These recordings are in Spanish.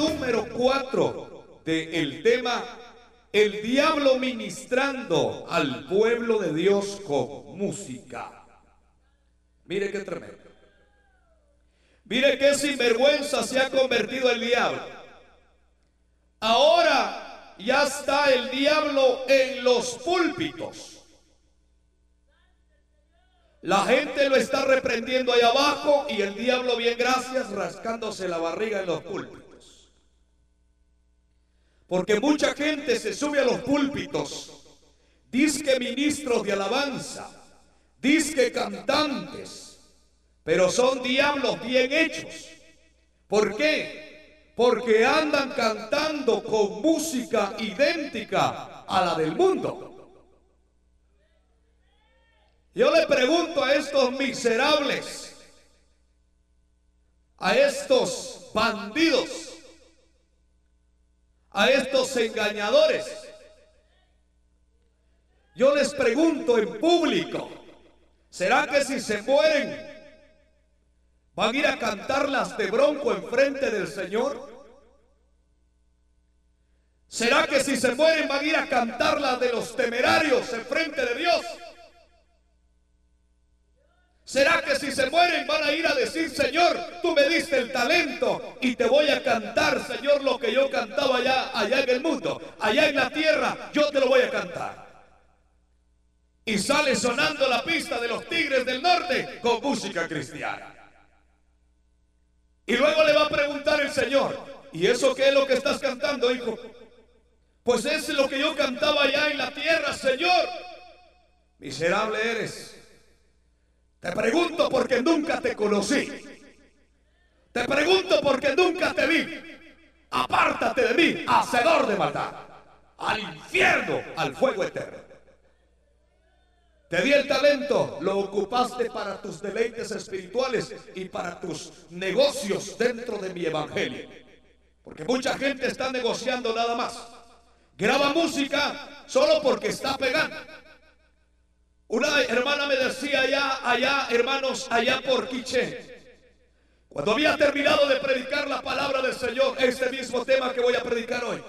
número 4 del tema El diablo ministrando al pueblo de Dios con música. Mire qué tremendo. Mire qué sinvergüenza se ha convertido el diablo. Ahora ya está el diablo en los púlpitos. La gente lo está reprendiendo ahí abajo y el diablo, bien gracias, rascándose la barriga en los púlpitos. Porque mucha gente se sube a los púlpitos, que ministros de alabanza, que cantantes, pero son diablos bien hechos. ¿Por qué? Porque andan cantando con música idéntica a la del mundo. Yo le pregunto a estos miserables, a estos bandidos, a estos engañadores, yo les pregunto en público, ¿será que si se mueren van a ir a cantarlas de bronco en frente del Señor? ¿Será que si se mueren van a ir a cantarlas de los temerarios en frente de Dios? ¿Será que si se mueren van a ir a decir, Señor, tú me diste el talento y te voy a cantar, Señor, lo que yo cantaba allá, allá en el mundo, allá en la tierra, yo te lo voy a cantar? Y sale sonando la pista de los Tigres del Norte con música cristiana. Y luego le va a preguntar el Señor, ¿y eso qué es lo que estás cantando, hijo? Pues es lo que yo cantaba allá en la tierra, Señor. Miserable eres. Te pregunto porque nunca te conocí. Te pregunto porque nunca te vi. Apártate de mí, hacedor de maldad. Al infierno, al fuego eterno. Te di el talento, lo ocupaste para tus deleites espirituales y para tus negocios dentro de mi evangelio. Porque mucha gente está negociando nada más. Graba música solo porque está pegando. Una hermana me decía allá, allá, hermanos, allá por Quiché. Cuando había terminado de predicar la palabra del Señor, este mismo tema que voy a predicar hoy.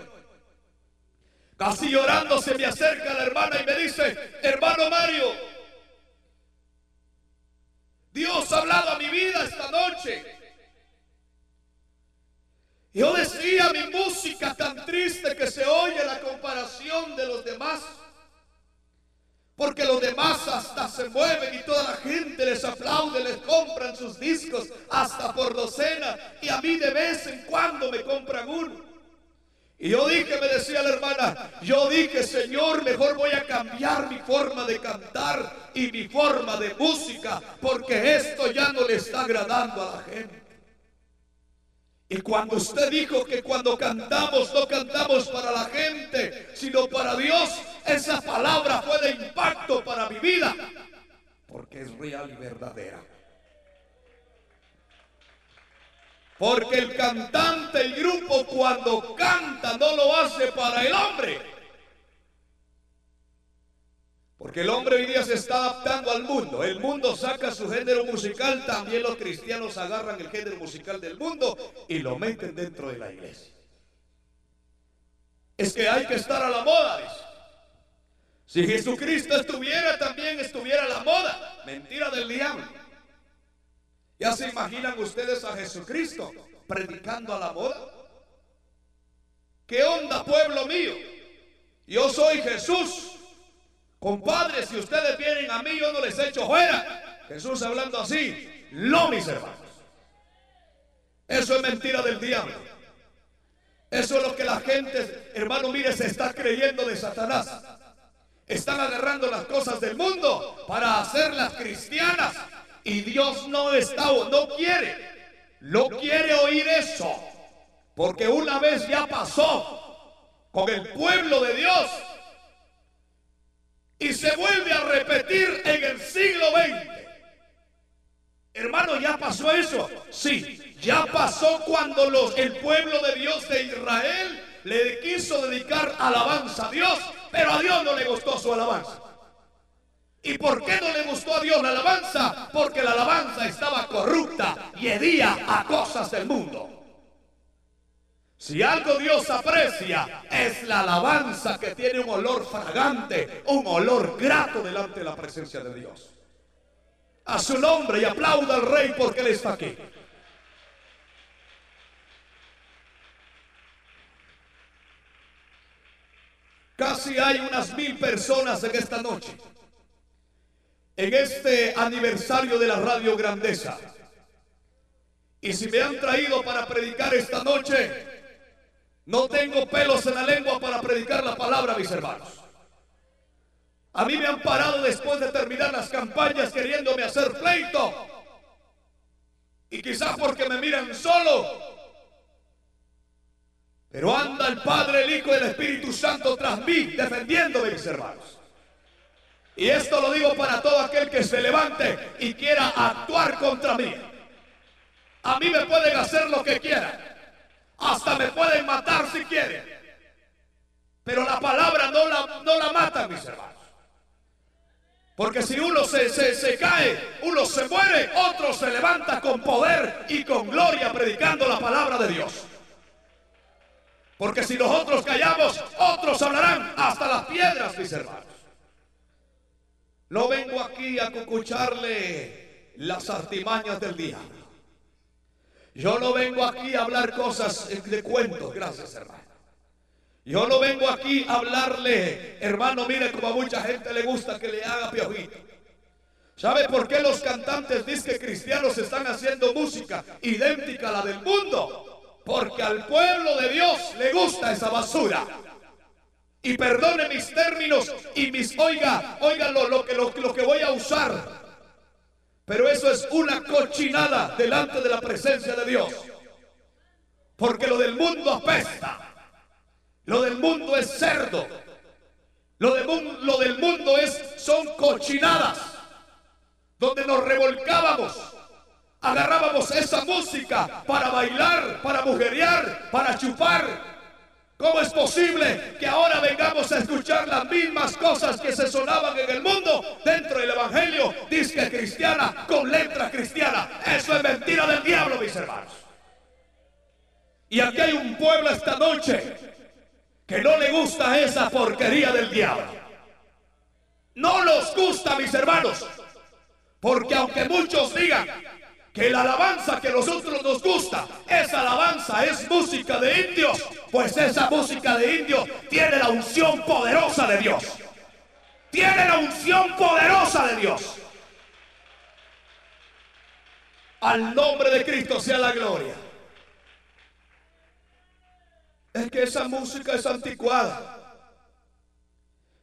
Casi llorando se me acerca la hermana y me dice, hermano Mario, Dios ha hablado a mi vida esta noche. Yo decía mi música tan triste que se oye la comparación de los demás. Porque los demás hasta se mueven y toda la gente les aplaude, les compran sus discos hasta por docena. Y a mí de vez en cuando me compran uno. Y yo dije, me decía la hermana, yo dije, Señor, mejor voy a cambiar mi forma de cantar y mi forma de música, porque esto ya no le está agradando a la gente. Y cuando usted dijo que cuando cantamos no cantamos para la gente, sino para Dios, esa palabra fue de impacto para mi vida, porque es real y verdadera. Porque el cantante, el grupo cuando canta no lo hace para el hombre, porque el hombre hoy día se está adaptando al mundo. El mundo saca su género musical, también los cristianos agarran el género musical del mundo y lo meten dentro de la iglesia. Es que hay que estar a la moda, dice. Si Jesucristo estuviera, también estuviera la moda. Mentira del diablo. ¿Ya se imaginan ustedes a Jesucristo predicando a la moda? ¿Qué onda, pueblo mío? Yo soy Jesús Compadre, si ustedes vienen a mí, yo no les echo fuera. Jesús hablando así, no mis hermanos. Eso es mentira del diablo. Eso es lo que la gente, hermano, mire, se está creyendo de Satanás. Están agarrando las cosas del mundo para hacerlas cristianas. Y Dios no está, no quiere, no quiere oír eso. Porque una vez ya pasó con el pueblo de Dios y se vuelve a repetir en el siglo XX. Hermano, ¿ya pasó eso? Sí, ya pasó cuando los, el pueblo de Dios de Israel le quiso dedicar alabanza a Dios, pero a Dios no le gustó su alabanza. ¿Y por qué no le gustó a Dios la alabanza? Porque la alabanza estaba corrupta y hedía a cosas del mundo. Si algo Dios aprecia es la alabanza que tiene un olor fragante, un olor grato delante de la presencia de Dios. A su nombre y aplauda al rey porque él está aquí. Casi hay unas mil personas en esta noche. En este aniversario de la Radio Grandeza. Y si me han traído para predicar esta noche, no tengo pelos en la lengua para predicar la palabra, mis hermanos. A mí me han parado después de terminar las campañas queriéndome hacer pleito. Y quizás porque me miran solo, pero anda el Padre, el Hijo y el Espíritu Santo tras mí, defendiéndome, mis hermanos. Y esto lo digo para todo aquel que se levante y quiera actuar contra mí. A mí me pueden hacer lo que quieran. Hasta me pueden matar si quieren. Pero la palabra no la, no la mata, mis hermanos. Porque si uno se, se, se, cae, uno se muere, otro se levanta con poder y con gloria predicando la palabra de Dios. Porque si nosotros callamos, otros hablarán hasta las piedras, mis hermanos. No vengo aquí a cucucharle las artimañas del diablo. Yo no vengo aquí a hablar cosas de cuentos, gracias hermano. Yo no vengo aquí a hablarle, hermano, mire como a mucha gente le gusta que le haga piojito. ¿Sabe por qué los cantantes dicen que cristianos están haciendo música idéntica a la del mundo? Porque al pueblo de Dios le gusta esa basura. Y perdone mis términos y mis, oiga, oiga lo, que, lo que voy a usar. Pero eso es una cochinada delante de la presencia de Dios. Porque lo del mundo apesta. Lo del mundo es cerdo. Lo, de, lo del mundo es, son cochinadas. Donde nos revolcábamos agarrábamos esa música para bailar, para mujerear, para chupar. ¿Cómo es posible que ahora vengamos a escuchar las mismas cosas que se sonaban en el mundo dentro del Evangelio? Dice cristiana con letra cristiana. Eso es mentira del diablo, mis hermanos. Y aquí hay un pueblo esta noche que no le gusta esa porquería del diablo. No nos gusta, mis hermanos. Porque aunque muchos digan que la alabanza que a nosotros nos gusta, esa alabanza es música de indios, pues esa música de indios tiene la unción poderosa de Dios. Tiene la unción poderosa de Dios. Al nombre de Cristo sea la gloria. Es que esa música es anticuada.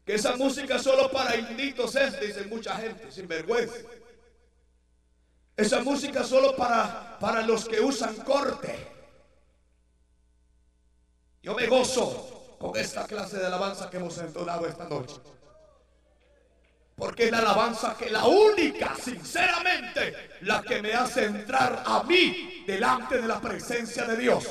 Que esa música solo para inditos es, dice mucha gente, sin vergüenza. Esa música solo para, para los que usan corte. Yo me gozo con esta clase de alabanza que hemos entonado esta noche. Porque es la alabanza que la única, sinceramente, la que me hace entrar a mí delante de la presencia de Dios.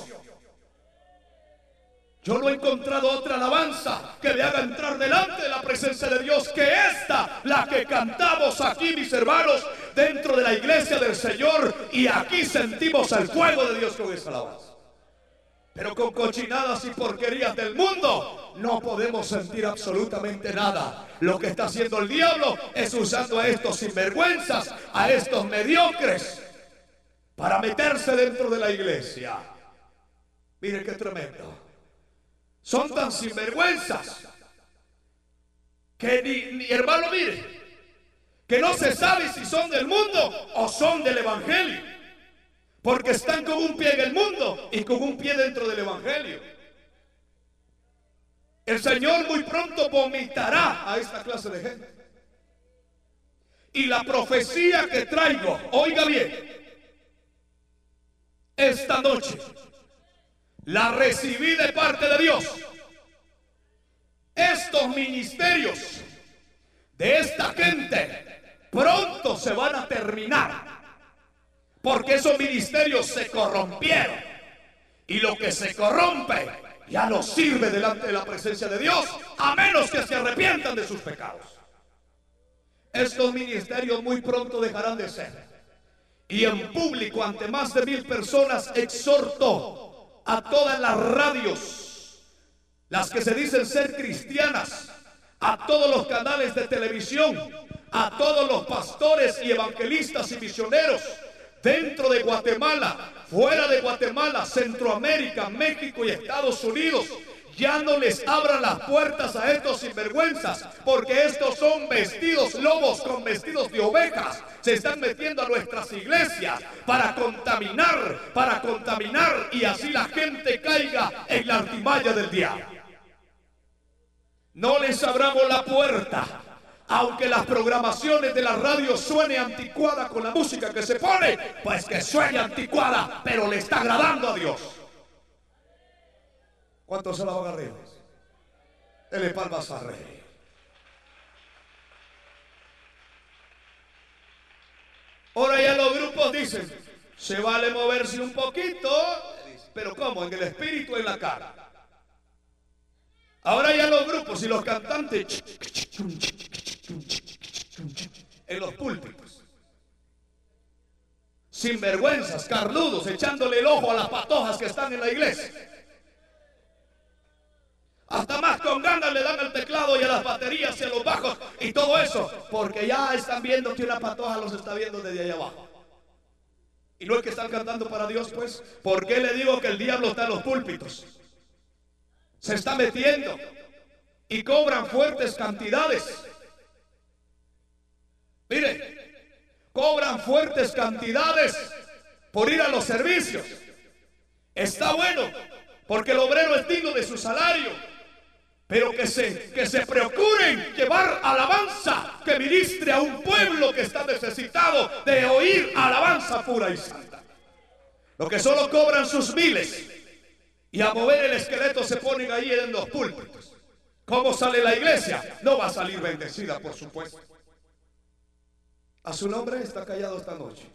Yo no he encontrado otra alabanza que me haga entrar delante de la presencia de Dios que esta, la que cantamos aquí, mis hermanos, dentro de la iglesia del Señor. Y aquí sentimos el fuego de Dios con esa alabanza. Pero con cochinadas y porquerías del mundo no podemos sentir absolutamente nada. Lo que está haciendo el diablo es usando a estos sinvergüenzas, a estos mediocres, para meterse dentro de la iglesia. Mire qué tremendo son tan sinvergüenzas que ni, hermano mire, que no se sabe si son del mundo o son del Evangelio. Porque están con un pie en el mundo y con un pie dentro del Evangelio. El Señor muy pronto vomitará a esta clase de gente. Y la profecía que traigo, oiga bien, esta noche la recibí de parte de Dios. Estos ministerios de esta gente pronto se van a terminar. Porque esos ministerios se corrompieron. Y lo que se corrompe ya no sirve delante de la presencia de Dios, a menos que se arrepientan de sus pecados. Estos ministerios muy pronto dejarán de ser. Y en público, ante más de mil personas, exhorto a todas las radios, las que se dicen ser cristianas, a todos los canales de televisión, a todos los pastores y evangelistas y misioneros dentro de Guatemala, fuera de Guatemala, Centroamérica, México y Estados Unidos. Ya no les abran las puertas a estos sinvergüenzas, porque estos son vestidos lobos con vestidos de ovejas. Se están metiendo a nuestras iglesias para contaminar, para contaminar y así la gente caiga en la artimalla del diablo. No les abramos la puerta aunque las programaciones de la radio suene anticuada con la música que se pone, pues que suene anticuada, pero le está agradando a Dios. ¿Cuántos se la van arriba? Dele palmas a rey. Ahora ya los grupos dicen, se vale moverse un poquito, pero ¿cómo? En el espíritu, en la cara. Ahora ya los grupos y los cantantes en los púlpitos. Sinvergüenzas, carnudos, echándole el ojo a las patojas que están en la iglesia. Hasta más con ganas le dan el teclado y a las baterías y a los bajos y todo eso, porque ya están viendo que una patoja los está viendo desde allá abajo. Y no es que están cantando para Dios, pues, ¿por qué le digo que el diablo está en los púlpitos? Se está metiendo y cobran fuertes cantidades. Mire, cobran fuertes cantidades por ir a los servicios. Está bueno, porque el obrero es digno de su salario. Pero que se, que se procuren llevar alabanza que ministre a un pueblo que está necesitado de oír alabanza pura y santa. Lo que solo cobran sus miles y a mover el esqueleto se ponen ahí en los púlpitos. ¿Cómo sale la iglesia? No va a salir bendecida, por supuesto. A su nombre está callado esta noche.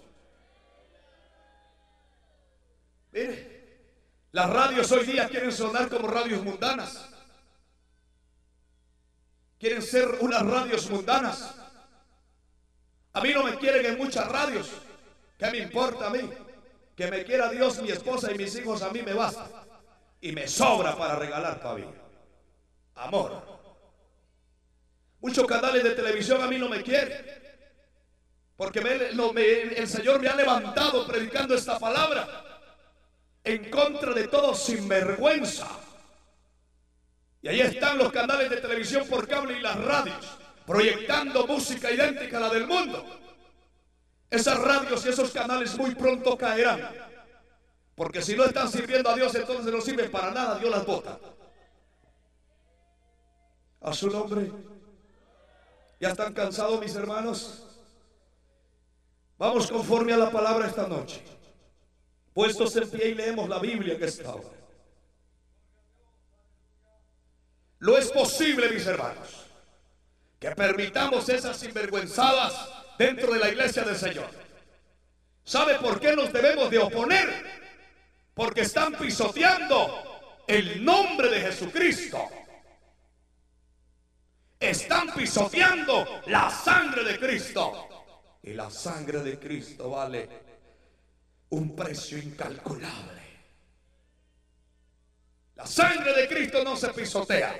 Mire, las radios hoy día quieren sonar como radios mundanas. Quieren ser unas radios mundanas. A mí no me quieren en muchas radios. ¿Qué me importa a mí? Que me quiera Dios, mi esposa y mis hijos a mí me basta. Y me sobra para regalar todavía. Amor. Muchos canales de televisión a mí no me quieren. Porque el Señor me ha levantado predicando esta palabra en contra de todo sinvergüenza. Y ahí están los canales de televisión por cable y las radios, proyectando música idéntica a la del mundo. Esas radios y esos canales muy pronto caerán. Porque si no están sirviendo a Dios, entonces no sirven para nada, Dios las bota. A su nombre. ¿Ya están cansados mis hermanos? Vamos conforme a la palabra esta noche. Puestos en pie y leemos la Biblia que está ahora. Lo es posible, mis hermanos, que permitamos esas sinvergüenzadas dentro de la iglesia del Señor. ¿Sabe por qué nos debemos de oponer? Porque están pisoteando el nombre de Jesucristo. Están pisoteando la sangre de Cristo. Y la sangre de Cristo vale un precio incalculable. La sangre de Cristo no se pisotea.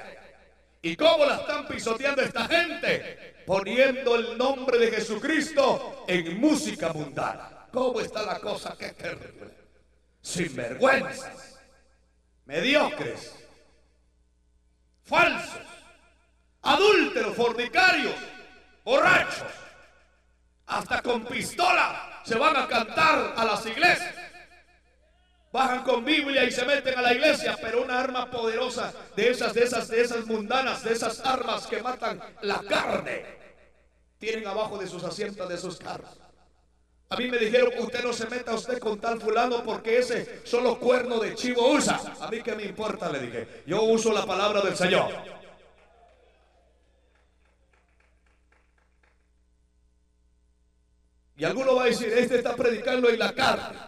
¿Y cómo la están pisoteando esta gente? Poniendo el nombre de Jesucristo en música mundana. ¿Cómo está la cosa? Qué terrible. Sinvergüenzas. Mediocres. Falsos. Adúlteros, fornicarios. Borrachos hasta con pistola se van a cantar a las iglesias. Bajan con Biblia y se meten a la iglesia, pero una arma poderosa de esas, de esas, de esas mundanas, de esas armas que matan la carne, tienen abajo de sus asientos de sus carros. A mí me dijeron, usted no se meta usted con tal fulano porque ese solo cuerno de chivo usa. A mí que me importa, le dije. Yo uso la palabra del Señor. Y alguno va a decir, este está predicando en la carne.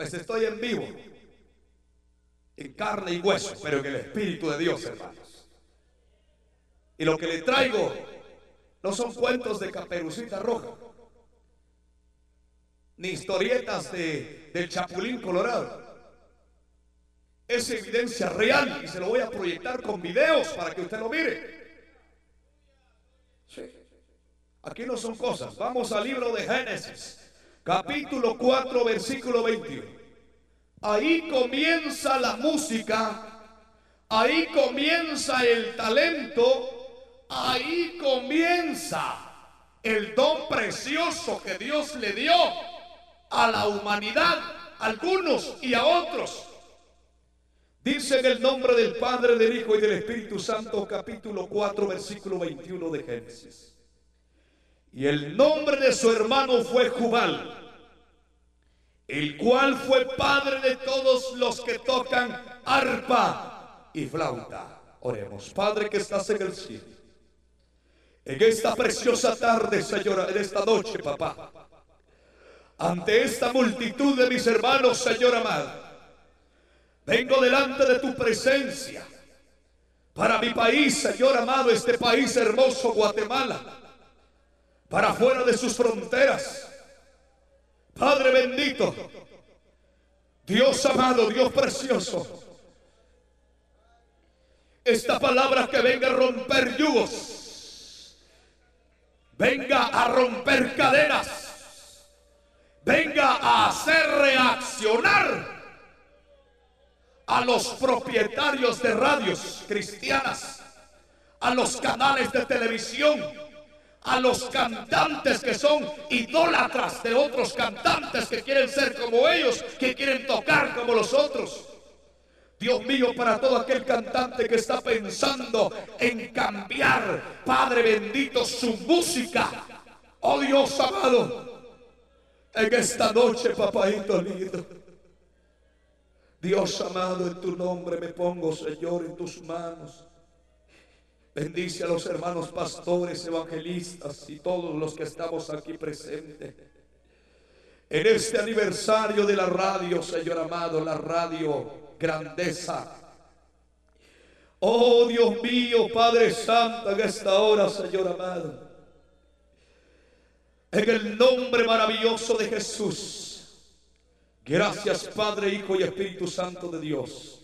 Pues estoy en vivo, en carne y hueso, pero en el Espíritu de Dios, hermanos. Y lo que le traigo no son cuentos de caperucita roja. ni historietas de, del Chapulín Colorado. Es evidencia real y se lo voy a proyectar con videos para que usted lo mire. Aquí no son cosas. Vamos al libro de Génesis, capítulo 4, versículo 21. Ahí comienza la música, ahí comienza el talento, ahí comienza el don precioso que Dios le dio a la humanidad, a algunos y a otros. Dice en el nombre del Padre, del Hijo y del Espíritu Santo, capítulo 4, versículo 21 de Génesis. Y el nombre de su hermano fue Jubal, el cual fue padre de todos los que tocan arpa y flauta. Oremos, Padre que estás en el cielo. En esta preciosa tarde, Señora, en esta noche, papá, ante esta multitud de mis hermanos, Señor amado, Vengo delante de tu presencia para mi país, Señor amado, este país hermoso, Guatemala, para fuera de sus fronteras. Padre bendito, Dios amado, Dios precioso, esta palabra que venga a romper yugos, venga a romper cadenas, venga a hacer reaccionar a los propietarios de radios cristianas, a los canales de televisión, a los cantantes que son idólatras de otros cantantes que quieren ser como ellos, que quieren tocar como los otros. Dios mío, para todo aquel cantante que está pensando en cambiar, Padre bendito, su música. Oh Dios amado, en esta noche, papadito lindo. Dios amado, en tu nombre me pongo, Señor, en tus manos. Bendice a los hermanos pastores, evangelistas y todos los que estamos aquí presentes. En este aniversario de la radio, Señor amado, la radio grandeza. Oh Dios mío, Padre Santo, en esta hora, Señor amado. En el nombre maravilloso de Jesús. Gracias Padre, Hijo y Espíritu Santo de Dios.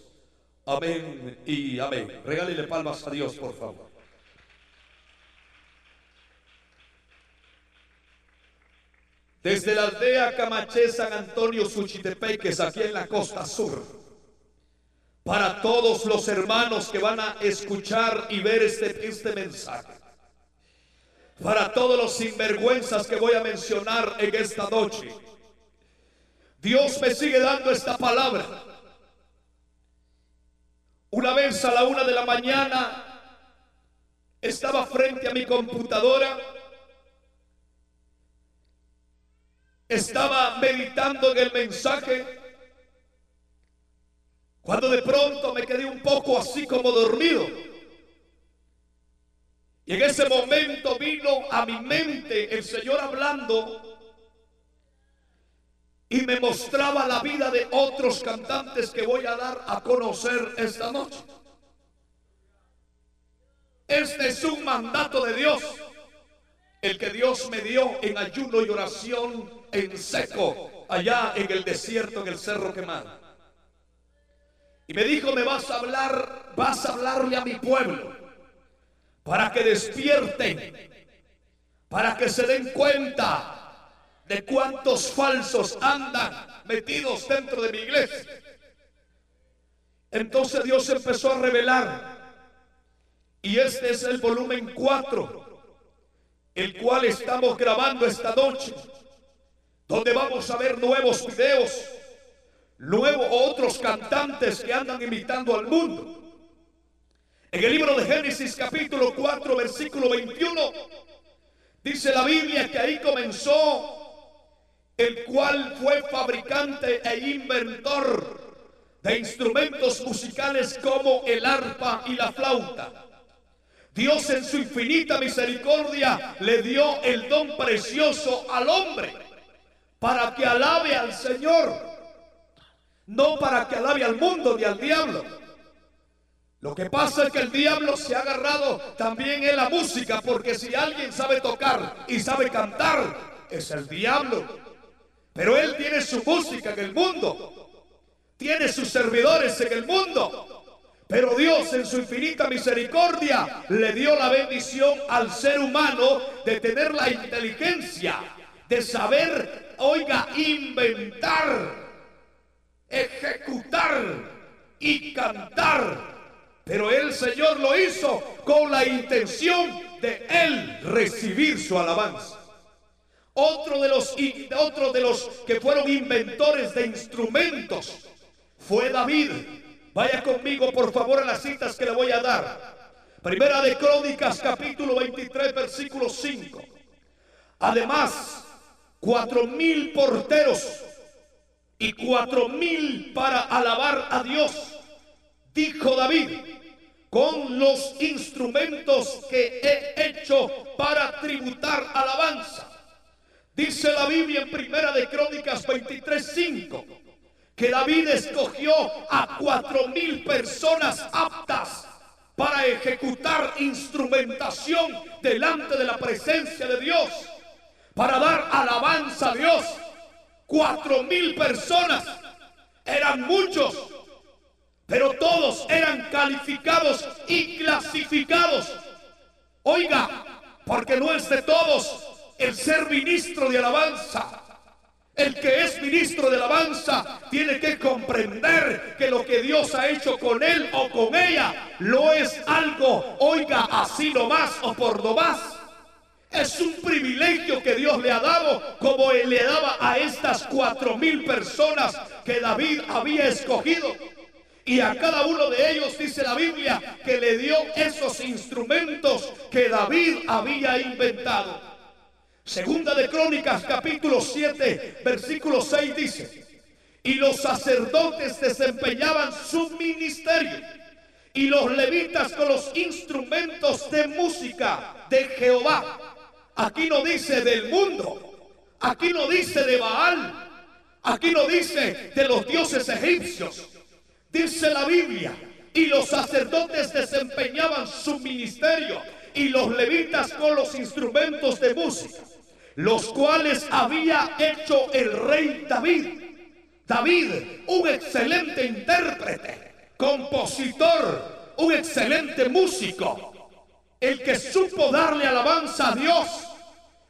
Amén y amén. Regálele palmas a Dios, por favor. Desde la aldea Camaché San Antonio Suchitepeques, aquí en la costa sur, para todos los hermanos que van a escuchar y ver este, este mensaje, para todos los sinvergüenzas que voy a mencionar en esta noche, Dios me sigue dando esta palabra. Una vez a la una de la mañana estaba frente a mi computadora. Estaba meditando en el mensaje. Cuando de pronto me quedé un poco así como dormido. Y en ese momento vino a mi mente el Señor hablando y me mostraba la vida de otros cantantes que voy a dar a conocer esta noche. Este es un mandato de Dios, el que Dios me dio en ayuno y oración en seco, allá en el desierto, en el cerro quemado. Y me dijo, me vas a hablar, vas a hablarle a mi pueblo, para que despierten, para que se den cuenta de cuántos falsos andan metidos dentro de mi iglesia. Entonces Dios empezó a revelar. Y este es el volumen 4, el cual estamos grabando esta noche, donde vamos a ver nuevos videos, nuevos otros cantantes que andan imitando al mundo. En el libro de Génesis capítulo 4, versículo 21, dice la Biblia que ahí comenzó el cual fue fabricante e inventor de instrumentos musicales como el arpa y la flauta. Dios en su infinita misericordia le dio el don precioso al hombre para que alabe al Señor, no para que alabe al mundo ni al diablo. Lo que pasa es que el diablo se ha agarrado también en la música, porque si alguien sabe tocar y sabe cantar, es el diablo. Pero Él tiene su música en el mundo. Tiene sus servidores en el mundo. Pero Dios en su infinita misericordia le dio la bendición al ser humano de tener la inteligencia, de saber, oiga, inventar, ejecutar y cantar. Pero el Señor lo hizo con la intención de Él recibir su alabanza. Otro de los, otro de los que fueron inventores de instrumentos fue David. Vaya conmigo por favor a las citas que le voy a dar. Primera de Crónicas capítulo 23 versículo 5. Además, cuatro mil porteros y cuatro mil para alabar a Dios, dijo David, con los instrumentos que he hecho para tributar alabanza. Dice la Biblia en Primera de Crónicas 23:5 que David escogió a cuatro mil personas aptas para ejecutar instrumentación delante de la presencia de Dios, para dar alabanza a Dios. Cuatro mil personas eran muchos, pero todos eran calificados y clasificados. Oiga, porque no es de todos el ser ministro de alabanza. El que es ministro de alabanza tiene que comprender que lo que Dios ha hecho con él o con ella no es algo, oiga, así nomás o por nomás. Es un privilegio que Dios le ha dado como él le daba a estas cuatro mil personas que David había escogido. Y a cada uno de ellos dice la Biblia que le dio esos instrumentos que David había inventado. Segunda de Crónicas capítulo 7 versículo 6 dice, y los sacerdotes desempeñaban su ministerio y los levitas con los instrumentos de música de Jehová. Aquí no dice del mundo, aquí no dice de Baal, aquí no dice de los dioses egipcios. Dice la Biblia, y los sacerdotes desempeñaban su ministerio y los levitas con los instrumentos de música los cuales había hecho el rey David. David, un excelente intérprete, compositor, un excelente músico, el que supo darle alabanza a Dios,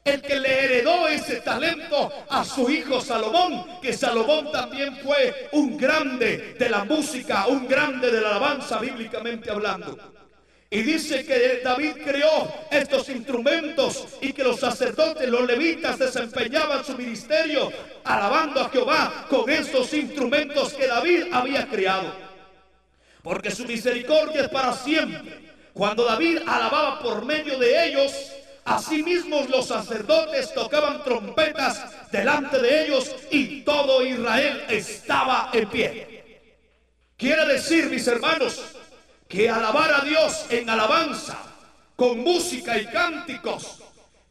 el que le heredó ese talento a su hijo Salomón, que Salomón también fue un grande de la música, un grande de la alabanza bíblicamente hablando. Y dice que David creó estos instrumentos y que los sacerdotes, los levitas desempeñaban su ministerio alabando a Jehová con estos instrumentos que David había creado. Porque su misericordia es para siempre. Cuando David alababa por medio de ellos, asimismo los sacerdotes tocaban trompetas delante de ellos y todo Israel estaba en pie. Quiere decir, mis hermanos, que alabar a Dios en alabanza, con música y cánticos,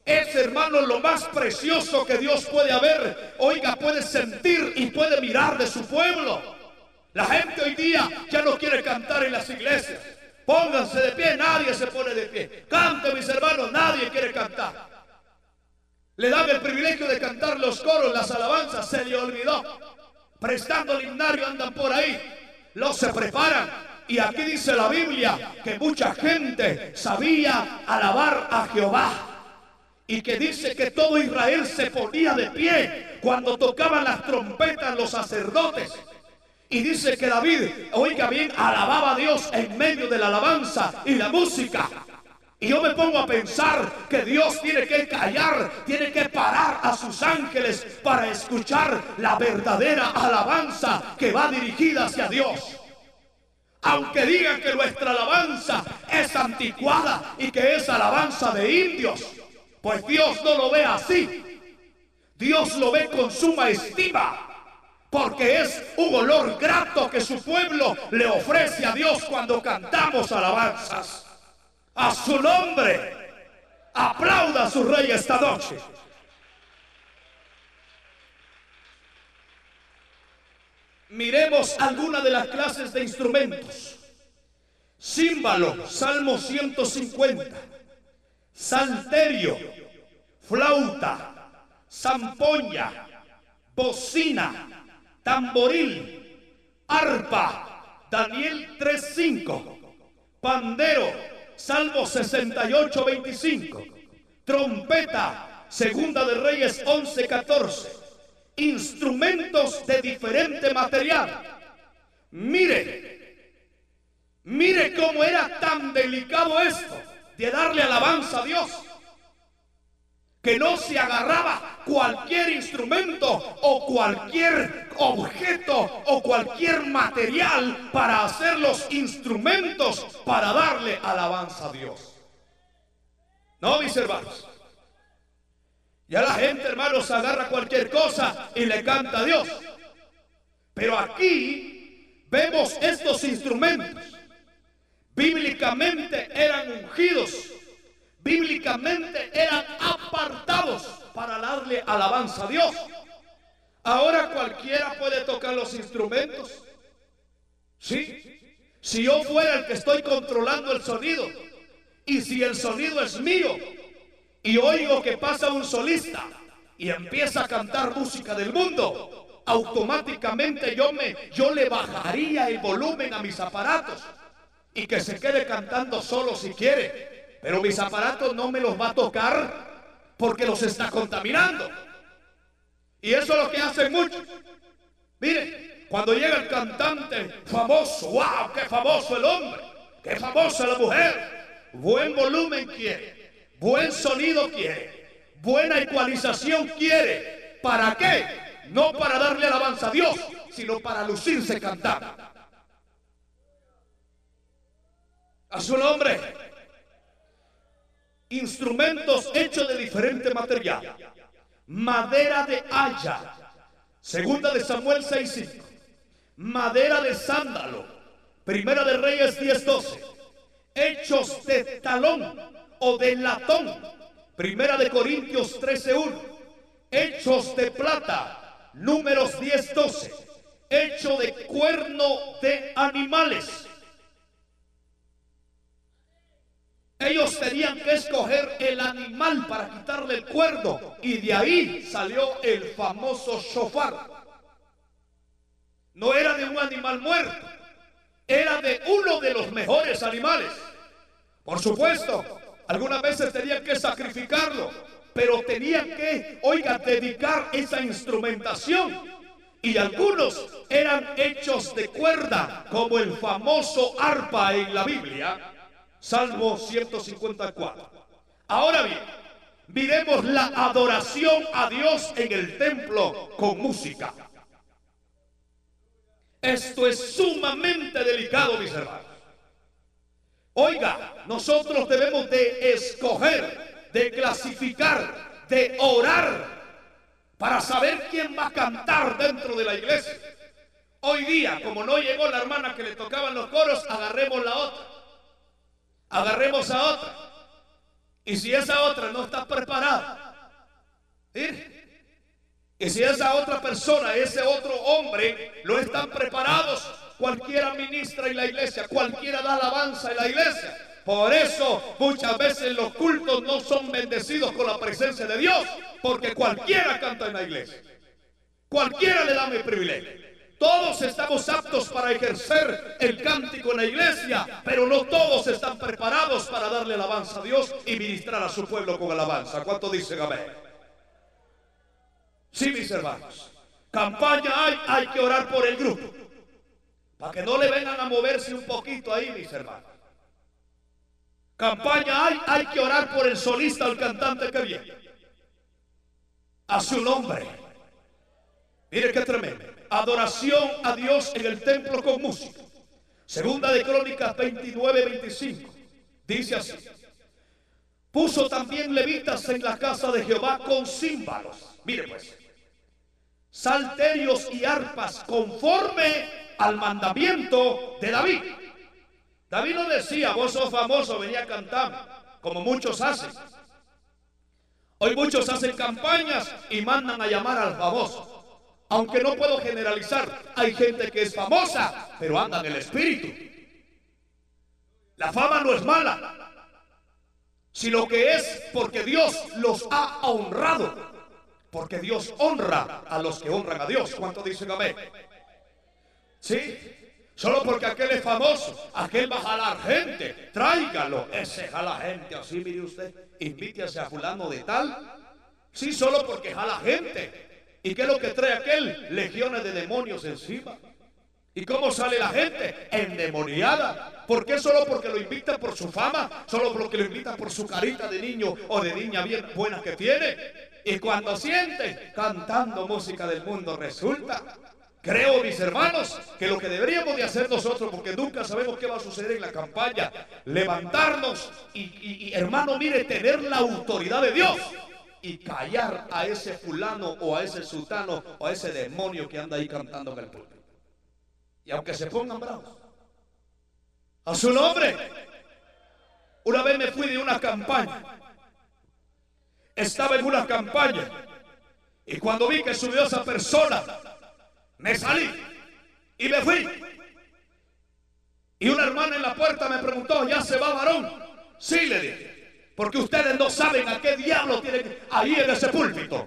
es, hermano, lo más precioso que Dios puede haber. Oiga, puede sentir y puede mirar de su pueblo. La gente hoy día ya no quiere cantar en las iglesias. Pónganse de pie, nadie se pone de pie. Cante, mis hermanos, nadie quiere cantar. Le dan el privilegio de cantar los coros, las alabanzas, se le olvidó. Prestando el andan por ahí. Los se preparan y aquí dice la Biblia que mucha gente sabía alabar a Jehová. Y que dice que todo Israel se ponía de pie cuando tocaban las trompetas los sacerdotes. Y dice que David, oiga bien, alababa a Dios en medio de la alabanza y la música. Y yo me pongo a pensar que Dios tiene que callar, tiene que parar a sus ángeles para escuchar la verdadera alabanza que va dirigida hacia Dios aunque digan que nuestra alabanza es anticuada y que es alabanza de indios, pues Dios no lo ve así. Dios lo ve con suma estima, porque es un olor grato que su pueblo le ofrece a Dios cuando cantamos alabanzas. A su nombre, aplauda a su rey esta noche. Miremos algunas de las clases de instrumentos. Címbalo, Salmo 150. Salterio, flauta, zampoña, bocina, tamboril, arpa, Daniel 3.5, pandero, Salmo 68, 25, trompeta, Segunda de Reyes 11, 14, instrumentos de diferente material. Mire, mire cómo era tan delicado esto de darle alabanza a Dios que no se agarraba cualquier instrumento o cualquier objeto o cualquier material para hacer los instrumentos para darle alabanza a Dios. No, mis hermanos. Ya la gente, hermanos, agarra cualquier cosa y le canta a Dios. Pero aquí vemos estos instrumentos. Bíblicamente eran ungidos bíblicamente eran apartados para darle alabanza a Dios. Ahora cualquiera puede tocar los instrumentos. Sí. Si yo fuera el que estoy controlando el sonido y si el sonido es mío y oigo que pasa un solista y empieza a cantar música del mundo, automáticamente yo me yo le bajaría el volumen a mis aparatos y que se quede cantando solo si quiere. Pero mis aparatos no me los va a tocar porque los está contaminando. Y eso es lo que hacen muchos. Mire, cuando llega el cantante famoso, wow, qué famoso el hombre, qué famosa la mujer, buen volumen quiere, buen sonido quiere, buena ecualización quiere. ¿Para qué? No para darle alabanza a Dios, sino para lucirse cantando. A su nombre. Instrumentos hechos de diferente material, madera de haya, segunda de Samuel 6.5, madera de sándalo, primera de Reyes 10.12, hechos de talón o de latón, primera de Corintios 13.1, hechos de plata, números 10.12, hecho de cuerno de animales, Ellos tenían que escoger el animal para quitarle el cuerno. Y de ahí salió el famoso shofar. No era de un animal muerto. Era de uno de los mejores animales. Por supuesto, algunas veces tenían que sacrificarlo. Pero tenían que, oiga, dedicar esa instrumentación. Y algunos eran hechos de cuerda, como el famoso arpa en la Biblia Salmo 154. Ahora bien, miremos la adoración a Dios en el templo con música. Esto es sumamente delicado, mis hermanos. Oiga, nosotros debemos de escoger, de clasificar, de orar para saber quién va a cantar dentro de la iglesia. Hoy día, como no llegó la hermana que le tocaban los coros, agarremos la otra agarremos a otra. Y si esa otra no está preparada, y si esa otra persona, ese otro hombre, no están preparados, cualquiera ministra en la iglesia, cualquiera da alabanza en la iglesia. Por eso muchas veces los cultos no son bendecidos con la presencia de Dios, porque cualquiera canta en la iglesia. Cualquiera le da mi privilegio. Todos estamos aptos para ejercer el cántico en la iglesia, pero no todos están preparados para darle alabanza a Dios y ministrar a su pueblo con alabanza. ¿Cuánto dicen amén? Sí, mis hermanos. Campaña hay, hay que orar por el grupo. Que no le vengan a moverse un poquito ahí, mis hermanos. Campaña hay, hay que orar por el solista el cantante que viene. A su nombre. Mire qué tremendo adoración a Dios en el templo con música. Segunda de Crónicas 29, 25. Dice así. Puso también levitas en la casa de Jehová con címbalos. Mire pues. Salterios y arpas conforme al mandamiento de David. David no decía, vos sos famoso, venía a cantar, como muchos hacen. Hoy muchos hacen campañas y mandan a llamar al famoso. Aunque no puedo generalizar, hay gente que es famosa, pero anda en el espíritu. La fama no es mala, sino que es porque Dios los ha honrado. Porque Dios honra a los que honran a Dios. ¿Cuánto dicen amén? ¿Sí? Solo porque aquel es famoso, aquel va a jalar gente. Tráigalo. Ese jala gente. Así mire usted. Invítese a fulano de tal. Sí, solo porque jala gente. ¿Y qué es lo que trae aquel? Legiones de demonios encima. ¿Y cómo sale la gente? Endemoniada. ¿Por qué solo porque lo invita por su fama? Solo porque lo invita por su carita de niño o de niña bien buena que tiene. Y cuando siente cantando música del mundo, resulta, creo mis hermanos, que lo que deberíamos de hacer nosotros, porque nunca sabemos qué va a suceder en la campaña, levantarnos y, hermano, mire, tener la autoridad de Dios y callar a ese fulano o a ese sultano o a ese demonio que anda ahí cantando en el pueblo. Y aunque se pongan bravos, a su nombre. Una vez me fui de una campaña. Estaba en una campaña. Y cuando vi que subió esa persona, me salí y me fui. Y una hermana en la puerta me preguntó, ¿ya se va varón? Sí, le dije. Porque ustedes no saben a qué diablo tienen ahí en ese púlpito.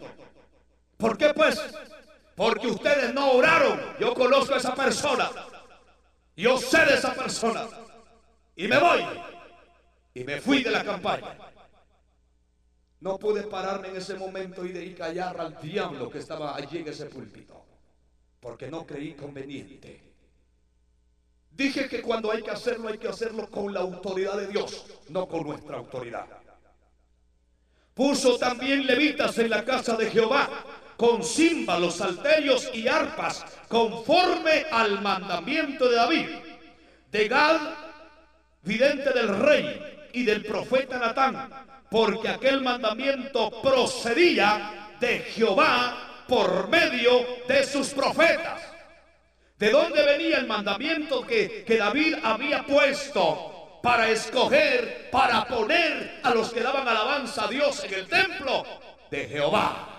¿Por qué pues? Porque ustedes no oraron. Yo conozco a esa persona. Yo sé de esa persona. Y me voy. Y me fui de la campaña. No pude pararme en ese momento y de callar al diablo que estaba allí en ese púlpito. Porque no creí conveniente. Dije que cuando hay que hacerlo hay que hacerlo con la autoridad de Dios, no con nuestra autoridad. Puso también levitas en la casa de Jehová con címbalos, salterios y arpas, conforme al mandamiento de David, de Gad, vidente del rey, y del profeta Natán, porque aquel mandamiento procedía de Jehová por medio de sus profetas. ¿De dónde venía el mandamiento que, que David había puesto para escoger, para poner a los que daban alabanza a Dios en el templo? De Jehová.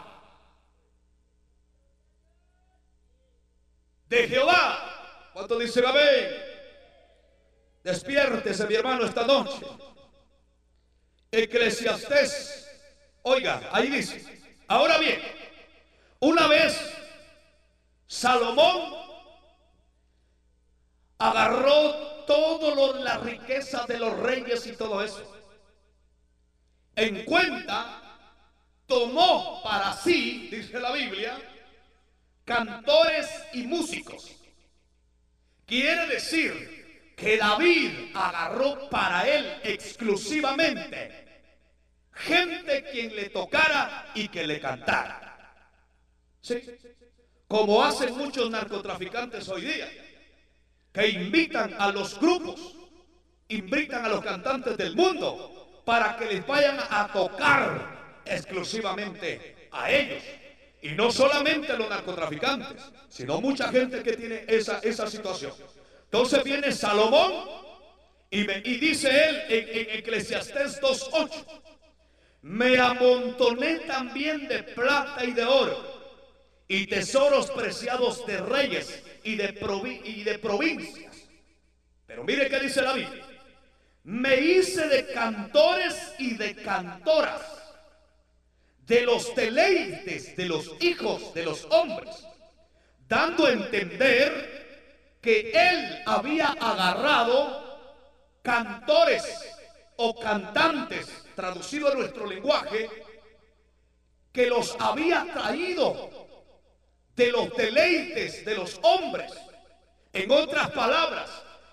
de Jehová. ¿Cuánto dice amén? Despiértese, mi hermano, esta noche. Eclesiastés. Oiga, ahí dice. Ahora bien, una vez Salomón agarró todas las riquezas de los reyes y todo eso. En cuenta, tomó para sí, dice la Biblia, cantores y músicos. Quiere decir que David agarró para él exclusivamente gente quien le tocara y que le cantara. Como hacen muchos narcotraficantes hoy día, que invitan a los grupos, invitan a los cantantes del mundo para que les vayan a tocar exclusivamente a ellos. Y no solamente los narcotraficantes, sino mucha gente que tiene esa, esa situación. Entonces viene Salomón y, dice él en, en Eclesiastés 2.8, me amontoné también de plata y de oro y tesoros preciados de reyes y de, y de provincias. Pero mire qué dice la Biblia. Me hice de cantores y de cantoras de los deleites de los hijos de los hombres, dando a entender que él había agarrado cantores o cantantes, traducido a nuestro lenguaje, que los había traído de los deleites de los hombres. En otras palabras,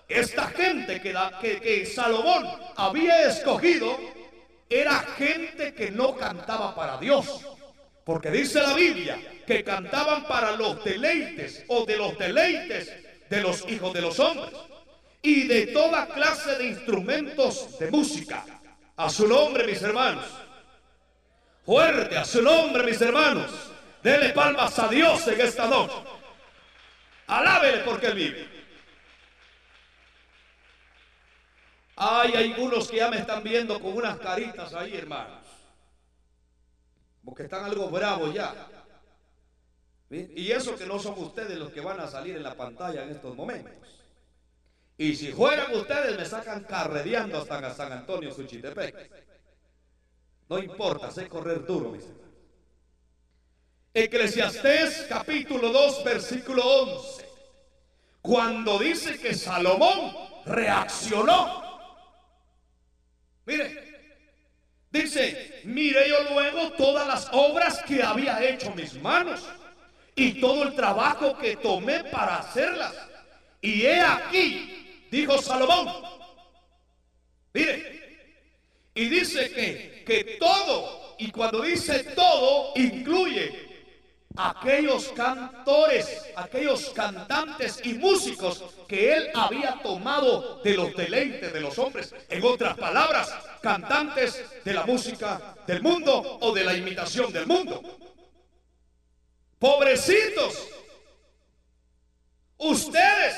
esta gente que, Salomón había escogido era gente que no cantaba para Dios. Porque dice la Biblia que cantaban para los deleites o de los deleites de los hijos de los hombres. Y de toda clase de instrumentos de música. A su nombre, mis hermanos. Fuerte, a su nombre, mis hermanos. Dele palmas a Dios en esta noche. Alábele porque Él vive. Hay algunos que ya me están viendo con unas caritas ahí, hermanos. Porque están algo bravos ya. Y eso que no son ustedes los que van a salir en la pantalla en estos momentos. Y si fueran ustedes, me sacan carrereando hasta San Antonio, Suchitepec. No importa, sé correr duro, mis hermanos. Eclesiastés capítulo 2 versículo 11. Cuando dice que Salomón reaccionó. Mire, dice, mire yo luego todas las obras que había hecho mis manos y todo el trabajo que tomé para hacerlas. Y he aquí, dijo Salomón, mire, y dice que, que todo, y cuando dice todo, incluye aquellos cantores, aquellos cantantes y músicos que él había tomado de los deleites de los hombres. En otras palabras, cantantes de la música del mundo o de la imitación del mundo. Pobrecitos, ustedes,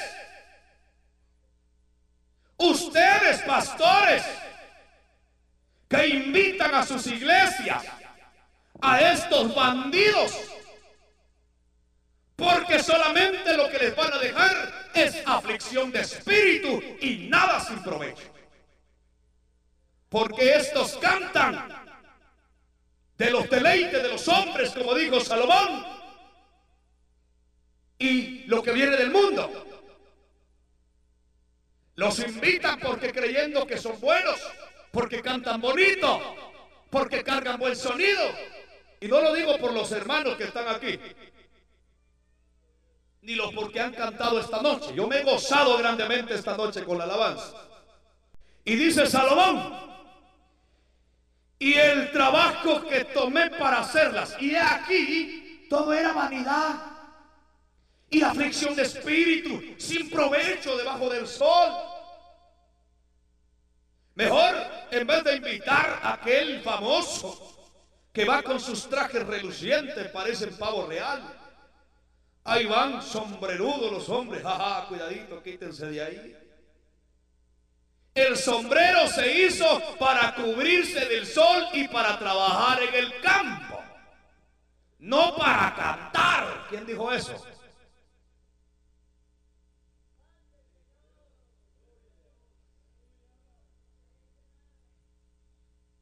ustedes pastores, que invitan a sus iglesias a estos bandidos porque solamente lo que les van a dejar es aflicción de espíritu y nada sin provecho. Porque estos cantan de los deleites de los hombres, como dijo Salomón, y lo que viene del mundo. Los invitan porque creyendo que son buenos, porque cantan bonito, porque cargan buen sonido. Y no lo digo por los hermanos que están aquí, ni los porque han cantado esta noche. Yo me he gozado grandemente esta noche con la alabanza. Y dice Salomón, y el trabajo que tomé para hacerlas, y aquí todo era vanidad y aflicción de espíritu, sin provecho debajo del sol. Mejor, en vez de invitar a aquel famoso que va con sus trajes relucientes, parecen pavo real Ahí van sombrerudos los hombres. Jaja, cuidadito, quítense de ahí. El sombrero se hizo para cubrirse del sol y para trabajar en el campo. No para cantar. ¿Quién dijo eso?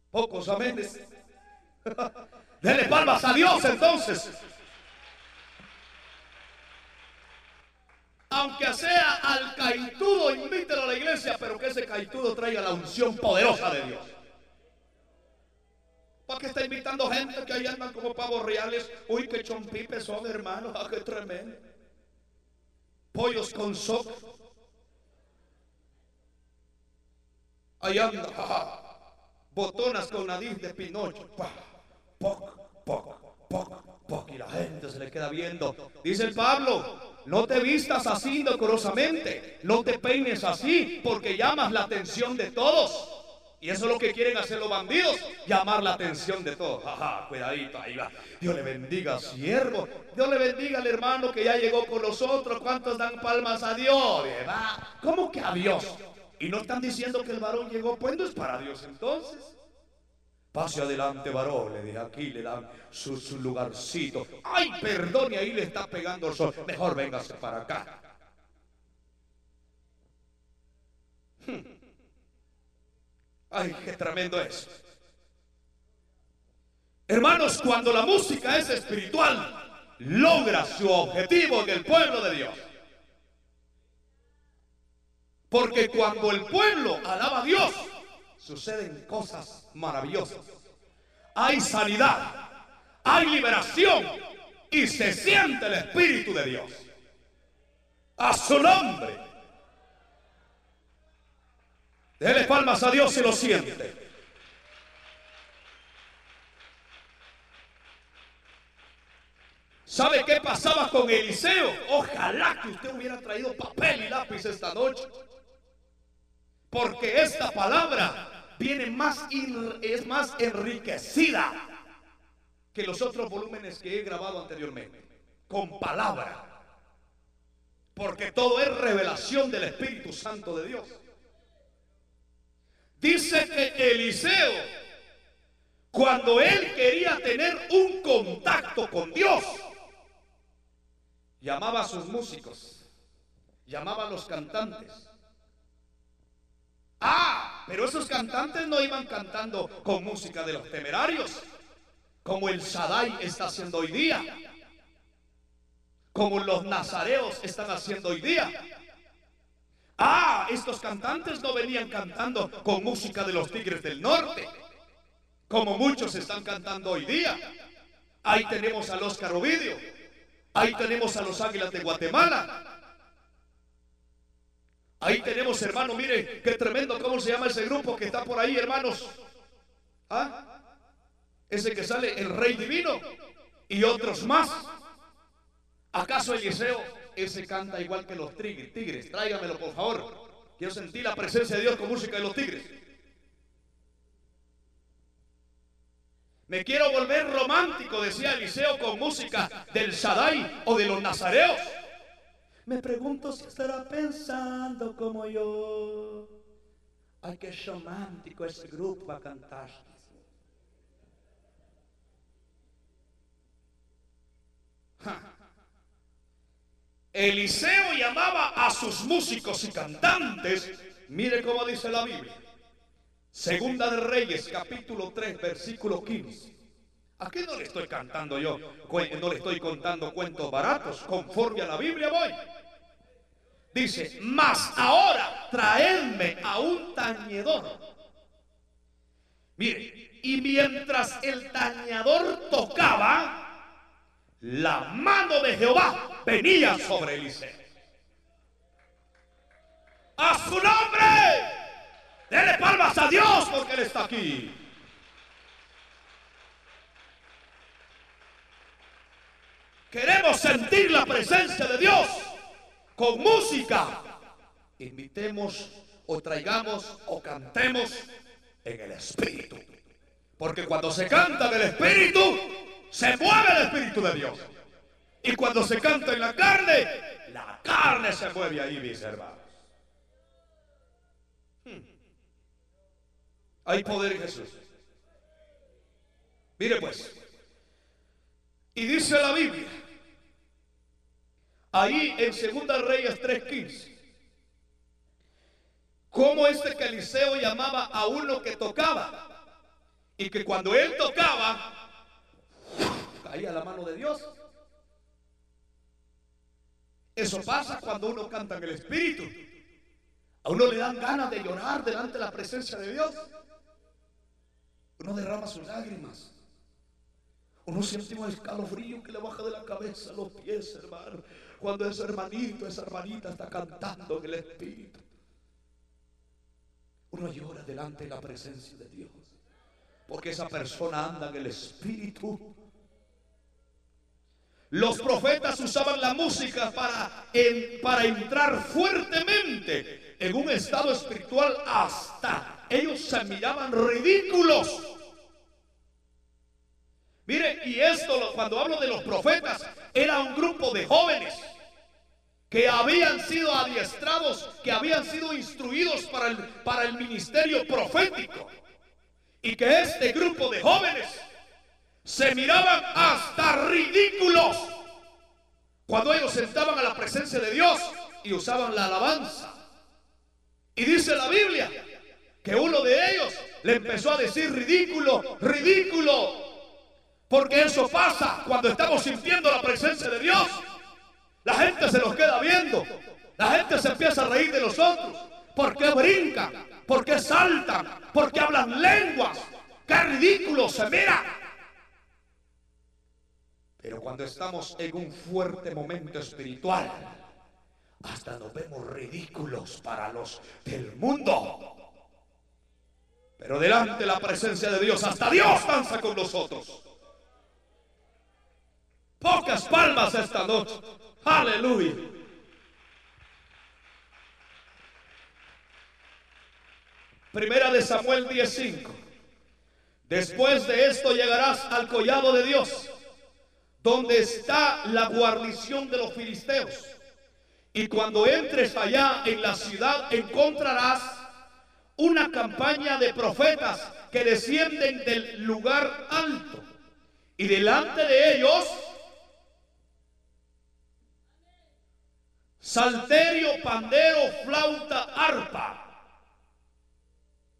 Pocos aménes. Dele palmas a Dios entonces. Aunque sea al caitudo, invítelo a la iglesia, pero que ese caitudo traiga la unción poderosa de Dios. ¿Para qué está invitando gente que ahí andan como pavos reales? Uy, qué chompipes son, hermanos. Ah, qué tremendo. Pollos con sopa. Ahí anda. Botonas con nariz de pinocho. Poc, poc, poc, poc. Y la gente se le queda viendo. Dice el Pablo. No te vistas así indecorosamente. No te peines así porque llamas la atención de todos. Y eso es lo que quieren hacer los bandidos, llamar la atención de todos. Ajá, cuidadito, ahí va. Dios le bendiga, siervo. Dios le bendiga al hermano que ya llegó con nosotros. ¿Cuántos dan palmas a Dios? ¿Verdad? ¿Cómo que a Dios? Y no están diciendo que el varón llegó, pues no es para Dios entonces. Pase adelante, varón, le dije, aquí le dan su, lugarcito. Ay, perdón, y ahí le está pegando el sol. Mejor véngase para acá. Hmm. Ay, qué tremendo es. Hermanos, cuando la música es espiritual, logra su objetivo en el pueblo de Dios. Porque cuando el pueblo alaba a Dios, suceden cosas maravillosas. Hay sanidad, hay liberación y se siente el Espíritu de Dios. A su nombre. Dele palmas a Dios si lo siente. ¿Sabe qué pasaba con Eliseo? Ojalá que usted hubiera traído papel y lápiz esta noche. Porque esta palabra viene más, es más enriquecida que los otros volúmenes que he grabado anteriormente, con palabra. Porque todo es revelación del Espíritu Santo de Dios. Dice que Eliseo, cuando él quería tener un contacto con Dios, llamaba a sus músicos, llamaba a los cantantes, Ah, pero esos cantantes no iban cantando con música de los temerarios, como el Shaddai está haciendo hoy día, como los nazareos están haciendo hoy día. Ah, estos cantantes no venían cantando con música de los Tigres del Norte, como muchos están cantando hoy día. Ahí tenemos al Oscar Ovidio, ahí tenemos a los Águilas de Guatemala, Ahí tenemos, hermano, mire qué tremendo, ¿cómo se llama ese grupo que está por ahí, hermanos? ¿Ah? Ese que sale, el Rey Divino y otros más. ¿Acaso Eliseo, ese canta igual que los tigres? Tigres, tráigamelo por favor. Quiero sentir la presencia de Dios con música de los tigres. Me quiero volver romántico, decía Eliseo, con música del Shaddai o de los nazareos. Me pregunto si estará pensando como yo. Ay, qué romántico ese grupo a cantar. Eliseo llamaba a sus músicos y cantantes. Mire cómo dice la Biblia. Segunda de Reyes, capítulo 3, versículo 15. Aquí no le estoy cantando yo, no le estoy contando cuentos baratos, conforme a la Biblia voy. Dice, mas ahora traedme a un tañedor. Mire, y mientras el tañador tocaba, la mano de Jehová venía sobre Eliseo. A su nombre, dele palmas a Dios porque Él está aquí. Queremos sentir la presencia de Dios con música. Invitemos o traigamos o cantemos en el Espíritu. Porque cuando se canta en el Espíritu, se mueve el Espíritu de Dios. Y cuando se canta en la carne, la carne se mueve ahí, mis hermanos. Hmm. Hay poder en Jesús. Mire pues. Y dice la Biblia, ahí en Segunda Reyes 3.15, cómo este Eliseo llamaba a uno que tocaba. Y que cuando él tocaba, caía la mano de Dios. Eso pasa cuando uno canta en el Espíritu. A uno le dan ganas de llorar delante de la presencia de Dios. Uno derrama sus lágrimas. Uno siente un escalofrío que le baja de la cabeza a los pies, hermano. Cuando ese hermanito, esa hermanita está cantando en el Espíritu. Uno llora delante de la presencia de Dios. Porque esa persona anda en el Espíritu. Los profetas usaban la música para, para entrar fuertemente en un estado espiritual hasta ellos se miraban ridículos. Mire, y esto cuando hablo de los profetas, era un grupo de jóvenes que habían sido adiestrados, que habían sido instruidos para el, para el ministerio profético. Y que este grupo de jóvenes se miraban hasta ridículos cuando ellos sentaban a la presencia de Dios y usaban la alabanza. Y dice la Biblia que uno de ellos le empezó a decir ridículo, ridículo. Porque eso pasa cuando estamos sintiendo la presencia de Dios. La gente se nos queda viendo. La gente se empieza a reír de nosotros. Porque brincan, porque saltan, porque hablan lenguas. Qué ridículo se mira. Pero cuando estamos en un fuerte momento espiritual, hasta nos vemos ridículos para los del mundo. Pero delante de la presencia de Dios, hasta Dios danza con nosotros. Pocas palmas esta noche. Aleluya. Primera de Samuel 10:5. Después de esto llegarás al collado de Dios donde está la guarnición de los filisteos. Y cuando entres allá en la ciudad encontrarás una campaña de profetas que descienden del lugar alto. Y delante de ellos, salterio, pandero, flauta, arpa.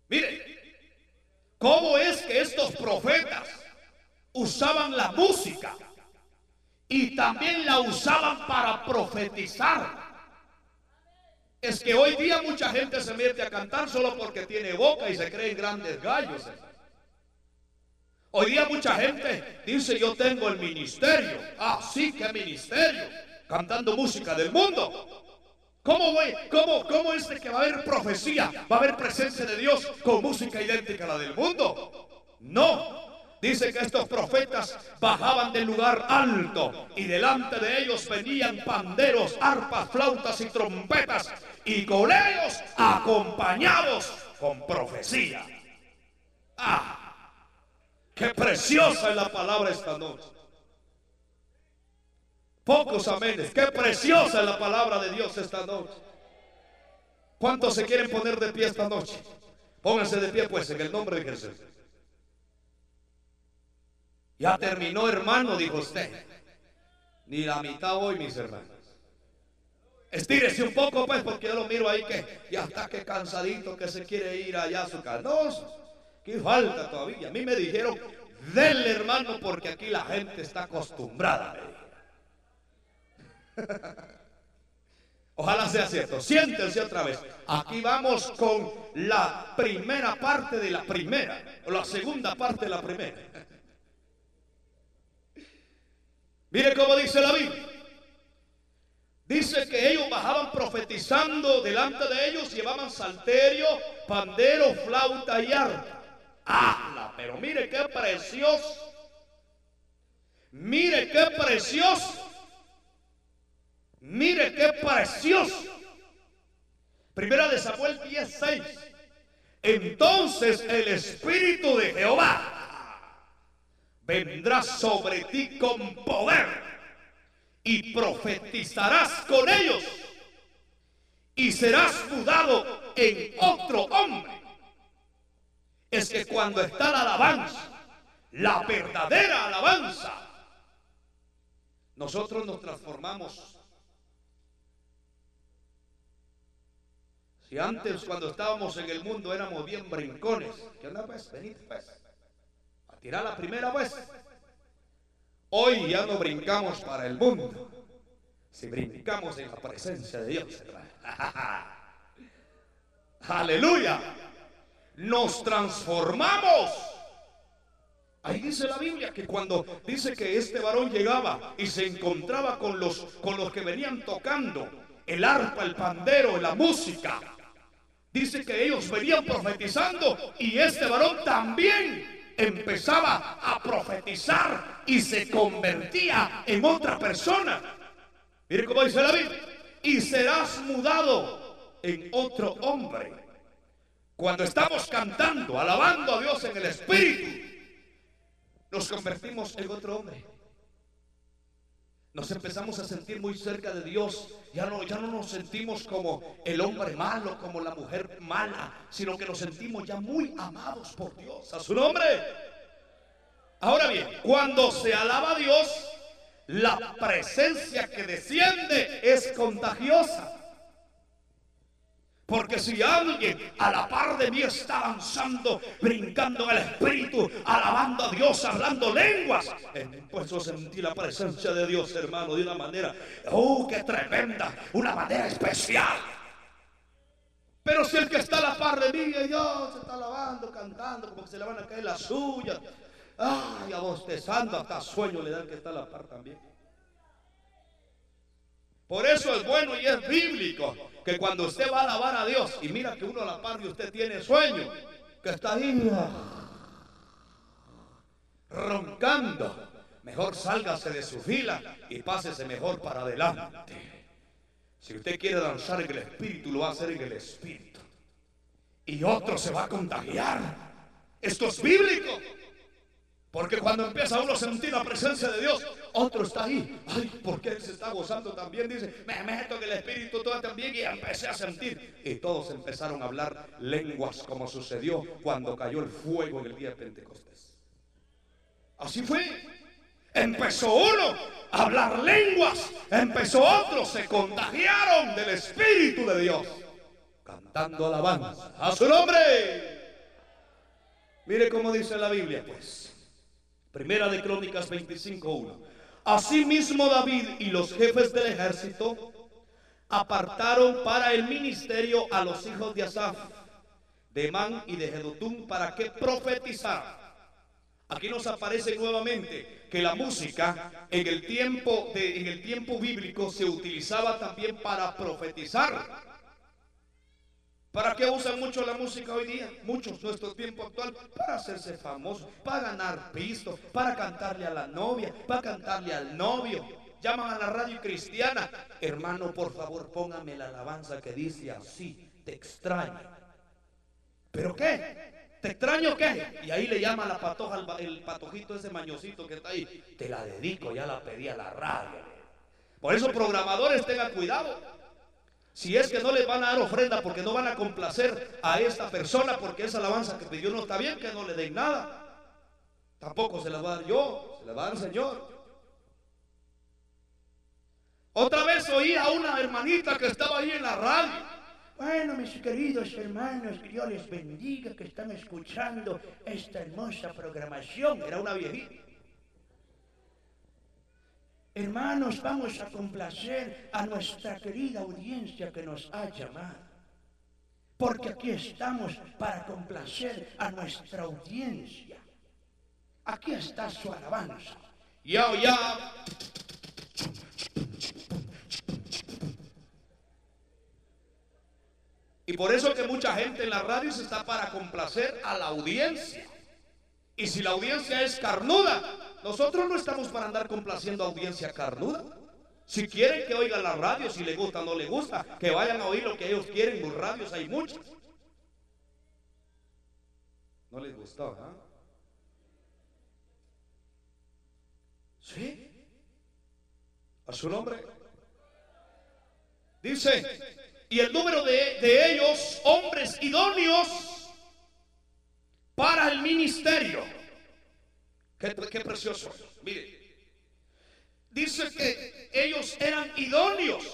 Mire, ¿cómo es que estos profetas usaban la música y también la usaban para profetizar. Es que hoy día mucha gente se mete a cantar solo porque tiene boca y se creen grandes gallos. Hoy día mucha gente dice yo tengo el ministerio. Ah, sí, qué ministerio. Cantando música del mundo. ¿Cómo? ¿Cómo, ¿Cómo es de que va a haber profecía? ¿Va a haber presencia de Dios con música idéntica a la del mundo? No. Dice que estos profetas bajaban del lugar alto y delante de ellos venían panderos, arpas, flautas y trompetas y con ellos acompañados con profecía. Ah, qué preciosa es la palabra esta noche. Pocos amenes. Qué preciosa es la palabra de Dios esta noche. ¿Cuántos se quieren poner de pie esta noche? Pónganse de pie pues en el nombre de Jesús. Ya terminó hermano, dijo usted. Ni la mitad hoy, mis hermanos. Estírese un poco pues porque yo lo miro ahí que ya está que cansadito que se quiere ir allá a su casa. ¿Qué falta todavía? A mí me dijeron, denle hermano porque aquí la gente está acostumbrada. Ojalá sea cierto. Siéntense otra vez. Aquí vamos con la primera parte de la primera. O la segunda parte de la primera. Mire cómo dice la Biblia. Dice que ellos bajaban profetizando delante de ellos, llevaban salterio, pandero, flauta y arpa. ¡Ah! Pero mire qué precioso. Mire qué precioso. Mire qué precioso. Primera de Samuel 10:6. Entonces el Espíritu de Jehová vendrá sobre ti con poder y profetizarás con ellos y serás mudado en otro hombre. Es que cuando está la alabanza, la verdadera alabanza, nosotros nos transformamos Si antes cuando estábamos en el mundo éramos bien brincones, ¿qué onda pues? Venite pues. A tirar la primera pues. Hoy ya no brincamos para el mundo. Si brincamos en la presencia de Dios. Aleluya. Nos transformamos. Ahí dice la Biblia que cuando dice que este varón llegaba y se encontraba con los, con los que venían tocando el arpa, el pandero, la música, Dice que ellos venían profetizando y este varón también empezaba a profetizar y se convertía en otra persona. Mire cómo dice Biblia. Y serás mudado en otro hombre. Cuando estamos cantando, alabando a Dios en el Espíritu, nos convertimos en otro hombre. Nos empezamos a sentir muy cerca de Dios. Ya no, ya no nos sentimos como el hombre malo, como la mujer mala, sino que nos sentimos ya muy amados por Dios. A su nombre. Ahora bien, cuando se alaba a Dios, la presencia que desciende es contagiosa. Porque si alguien a la par de mí está danzando, brincando en el espíritu, alabando a Dios, hablando lenguas, pues yo sentí la presencia de Dios, hermano, de una manera, oh, qué tremenda, una manera especial. Pero si el que está a la par de mí, Dios se está alabando, cantando, como que se le van a caer las suyas, ay, abostezando, hasta sueño le dan que está a la par también. Por eso es bueno y es bíblico que cuando usted va a alabar a Dios y mira que uno a la par de usted tiene sueño, que está ahí roncando, mejor sálgase de su fila y pásese mejor para adelante. Si usted quiere danzar en el espíritu, lo va a hacer en el espíritu. Y otro se va a contagiar. Esto es bíblico. Porque cuando empieza uno a sentir la presencia de Dios, otro está ahí. Ay, porque él se está gozando también. Dice, me meto en el Espíritu todo también y empecé a sentir. Y todos empezaron a hablar lenguas como sucedió cuando cayó el fuego en el día de Pentecostés. Así fue. Empezó uno a hablar lenguas. Empezó otro. Se contagiaron del Espíritu de Dios. Cantando alabanza a su nombre. Mire cómo dice la Biblia, pues. Primera de Crónicas 25.1. Asimismo David y los jefes del ejército apartaron para el ministerio a los hijos de Asaf, de Man y de Jedutún para que profetizaran. Aquí nos aparece nuevamente que la música en el tiempo de, en el tiempo bíblico se utilizaba también para profetizar. ¿Para qué usan mucho la música hoy día? Muchos, nuestro tiempo actual, para hacerse famosos, para ganar pisto, para cantarle a la novia, para cantarle al novio. Llaman a la radio cristiana. Hermano, por favor, póngame la alabanza que dice así, te extraño. ¿Pero qué? ¿Te extraño qué? Y ahí le llama la patoja, el, patojito ese mañosito que está ahí. Te la dedico, ya la pedí a la radio. Por eso programadores tengan cuidado. Si es que no les van a dar ofrenda porque no van a complacer a esta persona porque esa alabanza que pidió no está bien, que no le den nada. Tampoco se la va a dar yo, se la va a dar el Señor. Otra vez oí a una hermanita que estaba ahí en la radio. Bueno, mis queridos hermanos, que Dios les bendiga que están escuchando esta hermosa programación. Era una viejita. Hermanos, vamos a complacer a nuestra querida audiencia que nos ha llamado. Porque aquí estamos para complacer a nuestra audiencia. Aquí está su alabanza. Y por eso que mucha gente en la radio se está para complacer a la audiencia. Y si la audiencia es carnuda, nosotros no estamos para andar complaciendo a audiencia carnuda. Si quieren que oigan la radio, si les gusta o no les gusta, que vayan a oír lo que ellos quieren. Los radios hay muchos. No les gustó, ¿ah? ¿Sí? A su nombre. Dice, y el número de, de ellos, hombres idóneos, para el ministerio. Qué, precioso. Mire, dice que ellos eran idóneos,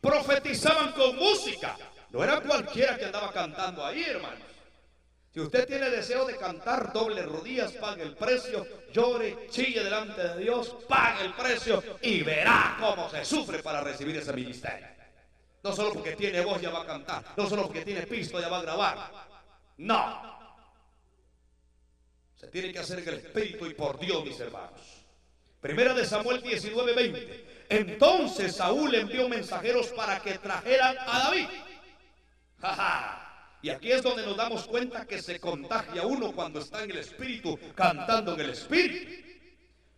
profetizaban con música. No era cualquiera que andaba cantando ahí, hermanos. Si usted tiene deseo de cantar doble rodillas, pague el precio, llore, chille delante de Dios, pague el precio y verá cómo se sufre para recibir ese ministerio. No solo porque tiene voz ya va a cantar, no solo porque tiene pisto ya va a grabar. No, se tiene que hacer en el Espíritu y por Dios, mis hermanos. Primera de Samuel 19, 20. Entonces Saúl envió mensajeros para que trajeran a David. Y aquí es donde nos damos cuenta que se contagia uno cuando está en el Espíritu, cantando en el Espíritu.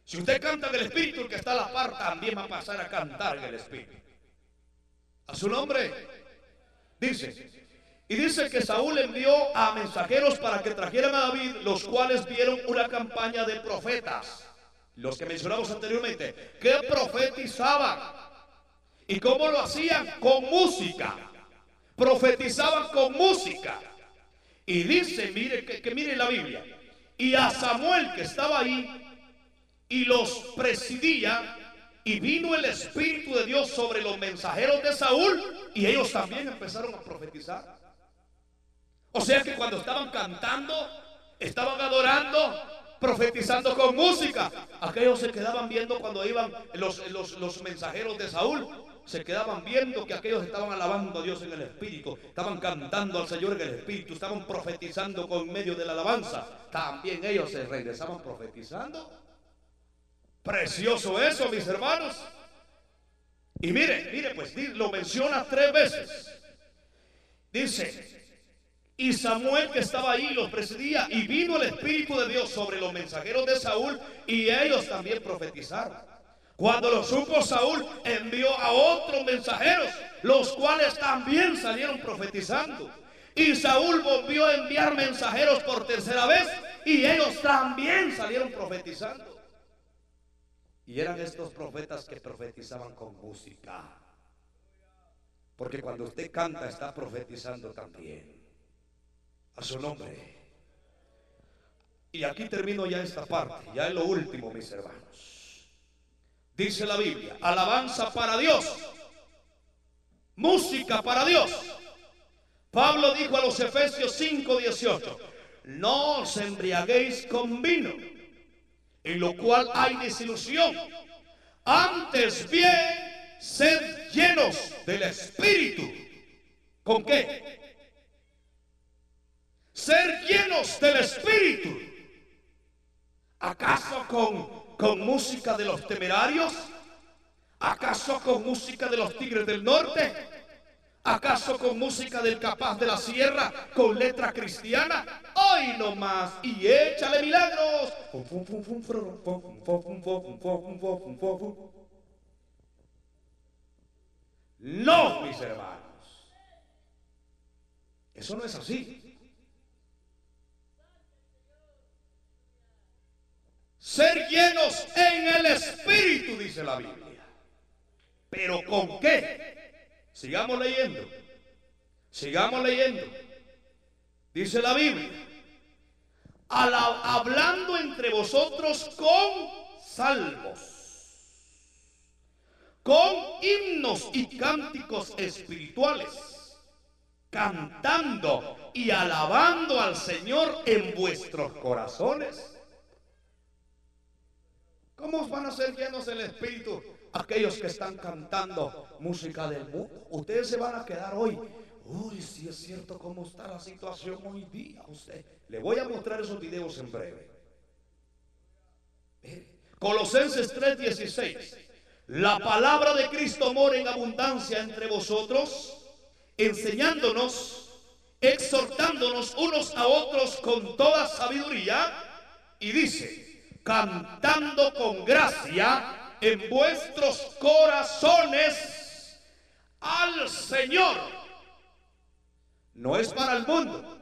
Si usted canta en el Espíritu, el que está a la par también va a pasar a cantar en el Espíritu. A su nombre. Dice, y dice que Saúl envió a mensajeros para que trajeran a David, los cuales vieron una campaña de profetas, los que mencionamos anteriormente, que profetizaban. ¿Y cómo lo hacían? Con música. Profetizaban con música. Y dice, mire, que, que mire la Biblia. Y a Samuel que estaba ahí y los presidía, y vino el Espíritu de Dios sobre los mensajeros de Saúl, y ellos también empezaron a profetizar. O sea que cuando estaban cantando, estaban adorando, profetizando con música, aquellos se quedaban viendo cuando iban los, los, mensajeros de Saúl. Se quedaban viendo que aquellos estaban alabando a Dios en el Espíritu, estaban cantando al Señor en el Espíritu, estaban profetizando con medio de la alabanza. También ellos se regresaban profetizando. Precioso eso, mis hermanos. Y mire, mire, pues lo menciona tres veces. Dice, y Samuel que estaba ahí los presidía y vino el Espíritu de Dios sobre los mensajeros de Saúl y ellos también profetizaron. Cuando lo supo Saúl envió a otros mensajeros, los cuales también salieron profetizando. Y Saúl volvió a enviar mensajeros por tercera vez y ellos también salieron profetizando. Y eran estos profetas que profetizaban con música. Porque cuando usted canta está profetizando también su nombre. Y aquí termino ya esta parte, ya es lo último, mis hermanos. Dice la Biblia, alabanza para Dios, música para Dios. Pablo dijo a los Efesios 5:18, no os embriaguéis con vino, en lo cual hay desilusión. Antes bien, sed llenos del Espíritu. ¿Con qué? Ser llenos del Espíritu. ¿Acaso con, con música de los temerarios? ¿Acaso con música de los tigres del norte? ¿Acaso con música del capaz de la sierra, con letra cristiana? ¡Ay no más! ¡Y échale milagros! No, mis hermanos. Eso no es así. Ser llenos en el Espíritu, dice la Biblia. ¿Pero con qué? Sigamos leyendo. Sigamos leyendo. Dice la Biblia. hablando entre vosotros con salmos, con himnos y cánticos espirituales, cantando y alabando al Señor en vuestros corazones. ¿Cómo van a ser llenos del Espíritu aquellos que están cantando música del mundo. Ustedes se van a quedar hoy. Uy, si es cierto cómo está la situación hoy día. Usted, le voy a mostrar esos videos en breve. Colosenses 3:16. La palabra de Cristo mora en abundancia entre vosotros, enseñándonos, exhortándonos unos a otros con toda sabiduría. Y dice, cantando con gracia en vuestros corazones al Señor. No es para el mundo.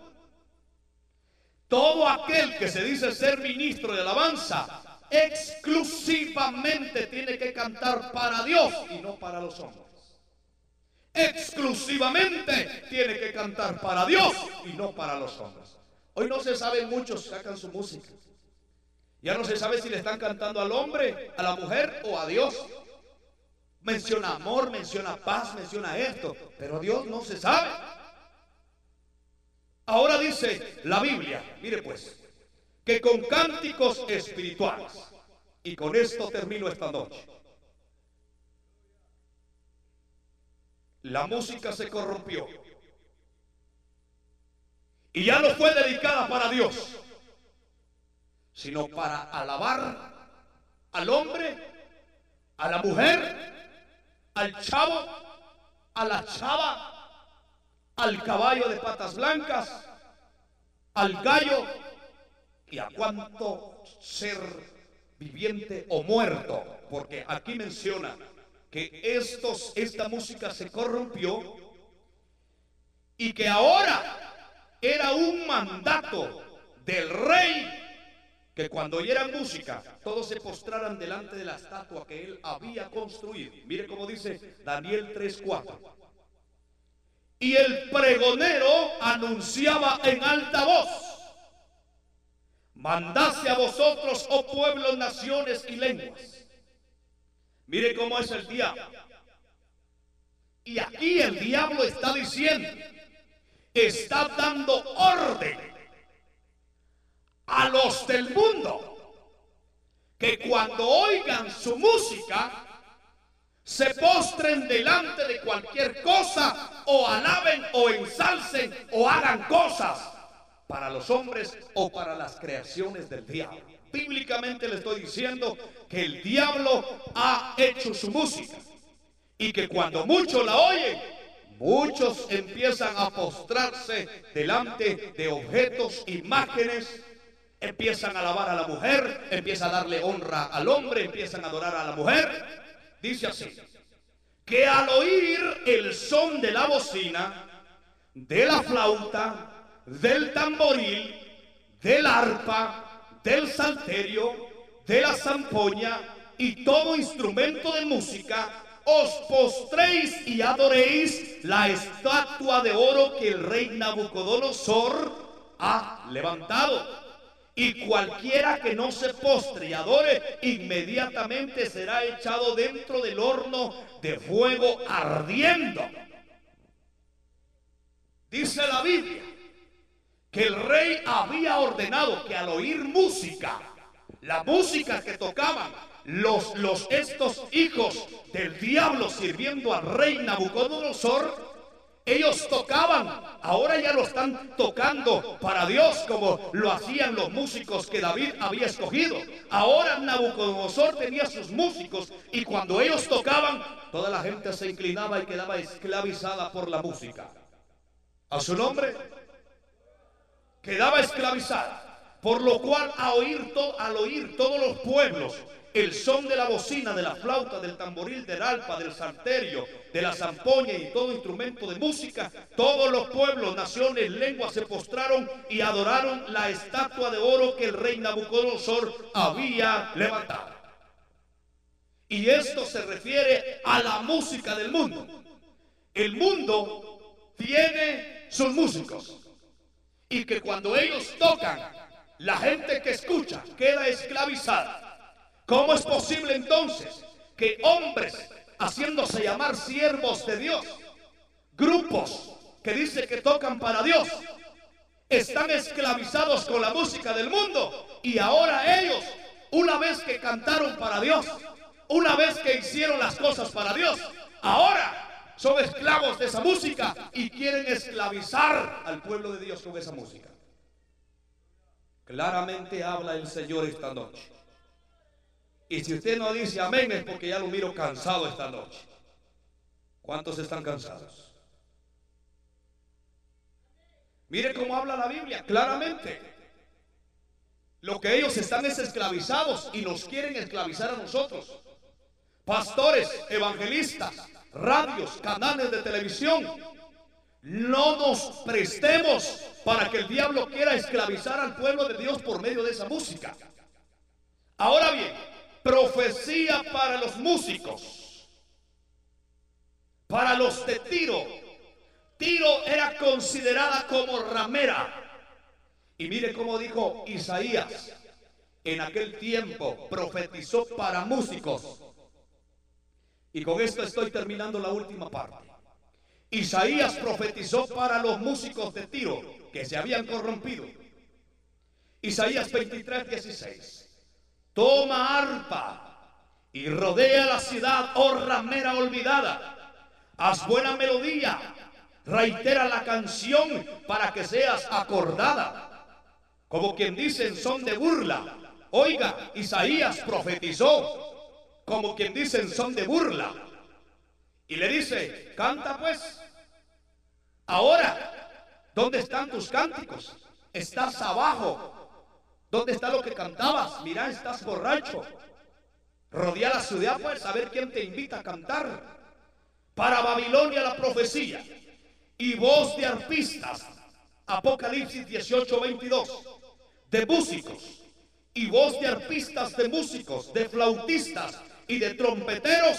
Todo aquel que se dice ser ministro de alabanza exclusivamente tiene que cantar para Dios y no para los hombres. Exclusivamente tiene que cantar para Dios y no para los hombres. Hoy no se sabe, muchos sacan su música. Ya no se sabe si le están cantando al hombre, a la mujer o a Dios. Menciona amor, menciona paz, menciona esto, pero Dios no se sabe. Ahora dice la Biblia, mire pues, que con cánticos espirituales, y con esto termino esta noche, la música se corrompió y ya no fue dedicada para Dios sino para alabar al hombre, a la mujer, al chavo, a la chava, al caballo de patas blancas, al gallo y a cuanto ser viviente o muerto, porque aquí menciona que estos, esta música se corrompió y que ahora era un mandato del rey que cuando oyeran música, todos se postraran delante de la estatua que él había construido. Mire cómo dice Daniel 3:4. Y el pregonero anunciaba en alta voz, mandase a vosotros, oh pueblos, naciones y lenguas. Mire cómo es el diablo. Y aquí el diablo está diciendo, está dando orden a los del mundo que cuando oigan su música se postren delante de cualquier cosa o alaben o ensalcen o hagan cosas para los hombres o para las creaciones del diablo. Bíblicamente le estoy diciendo que el diablo ha hecho su música y que cuando muchos la oyen, muchos empiezan a postrarse delante de objetos, imágenes Empiezan a alabar a la mujer, empiezan a darle honra al hombre, empiezan a adorar a la mujer. Dice así, que al oír el son de la bocina, de la flauta, del tamboril, del arpa, del salterio, de la zampoña y todo instrumento de música, os postréis y adoréis la estatua de oro que el rey Nabucodonosor ha levantado y cualquiera que no se postre y adore, inmediatamente será echado dentro del horno de fuego ardiendo. Dice la Biblia que el rey había ordenado que al oír música, la música que tocaban los, los estos hijos del diablo sirviendo al rey Nabucodonosor, ellos tocaban, ahora ya lo están tocando para Dios como lo hacían los músicos que David había escogido. Ahora Nabucodonosor tenía sus músicos y cuando ellos tocaban, toda la gente se inclinaba y quedaba esclavizada por la música. A su nombre, quedaba esclavizada. Por lo cual al oír, al oír todos los pueblos el son de la bocina, de la flauta, del tamboril, del alpa, del salterio, de la zampoña y todo instrumento de música, todos los pueblos, naciones, lenguas se postraron y adoraron la estatua de oro que el rey Nabucodonosor había levantado. Y esto se refiere a la música del mundo. El mundo tiene sus músicos. Y que cuando ellos tocan, la gente que escucha queda esclavizada. ¿Cómo es posible entonces que hombres haciéndose llamar siervos de Dios, grupos que dice que tocan para Dios, están esclavizados con la música del mundo y ahora ellos, una vez que cantaron para Dios, una vez que hicieron las cosas para Dios, ahora son esclavos de esa música y quieren esclavizar al pueblo de Dios con esa música. Claramente habla el Señor esta noche. Y si usted no dice amén es porque ya lo miro cansado esta noche. ¿Cuántos están cansados? Mire cómo habla la Biblia, claramente. Lo que ellos están es esclavizados y nos quieren esclavizar a nosotros. Pastores, evangelistas, radios, canales de televisión. No nos prestemos para que el diablo quiera esclavizar al pueblo de Dios por medio de esa música. Ahora bien, profecía para los músicos, para los de Tiro. Tiro era considerada como ramera. Y mire cómo dijo Isaías, en aquel tiempo profetizó para músicos. Y con esto estoy terminando la última parte. Isaías profetizó para los músicos de Tiro que se habían corrompido. Isaías 23, 16 toma arpa y rodea la ciudad, oh ramera olvidada. Haz buena melodía, reitera la canción para que seas acordada. Como quien dice en son de burla. Oiga, Isaías profetizó, como quien dice en son de burla. Y le dice, canta pues. Ahora, ¿dónde están tus cánticos? Estás abajo ¿Dónde está lo que cantabas? Mira, estás borracho. Rodea la ciudad para saber quién te invita a cantar. Para Babilonia la profecía y voz de arpistas. Apocalipsis 18, 22. De músicos y voz de arpistas, de músicos, de flautistas y de trompeteros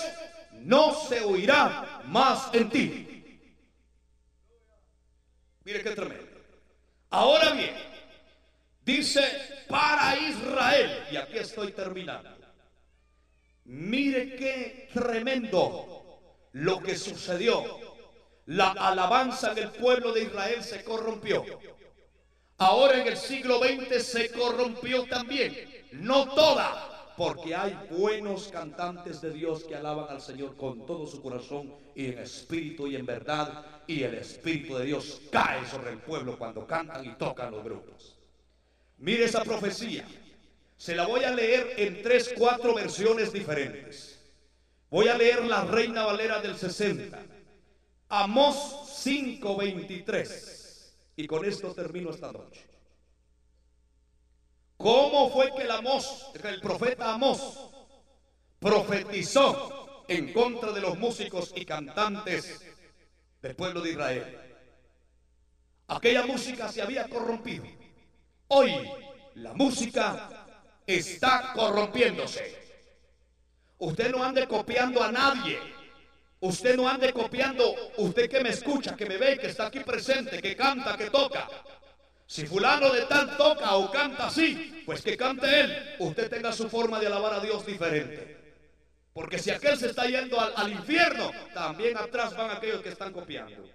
no se oirá más en ti. Mire qué tremendo. Ahora bien, dice para Israel. Y aquí estoy terminando. Mire qué tremendo lo que sucedió. La alabanza en el pueblo de Israel se corrompió. Ahora en el siglo XX se corrompió también. No toda, porque hay buenos cantantes de Dios que alaban al Señor con todo su corazón y en espíritu y en verdad. Y el espíritu de Dios cae sobre el pueblo cuando cantan y tocan los grupos. Mire esa profecía. Se la voy a leer en tres, cuatro versiones diferentes. Voy a leer la Reina Valera del 60. Amós 5:23. Y con esto termino esta noche. ¿Cómo fue que el Amós, el profeta Amós, profetizó en contra de los músicos y cantantes del pueblo de Israel? Aquella música se había corrompido. Hoy la música está corrompiéndose. Usted no ande copiando a nadie. Usted no ande copiando, usted que me escucha, que me ve, que está aquí presente, que canta, que toca. Si fulano de tal toca o canta así, pues que cante él. Usted tenga su forma de alabar a Dios diferente. Porque si aquel se está yendo al, infierno, también atrás van aquellos que están copiando.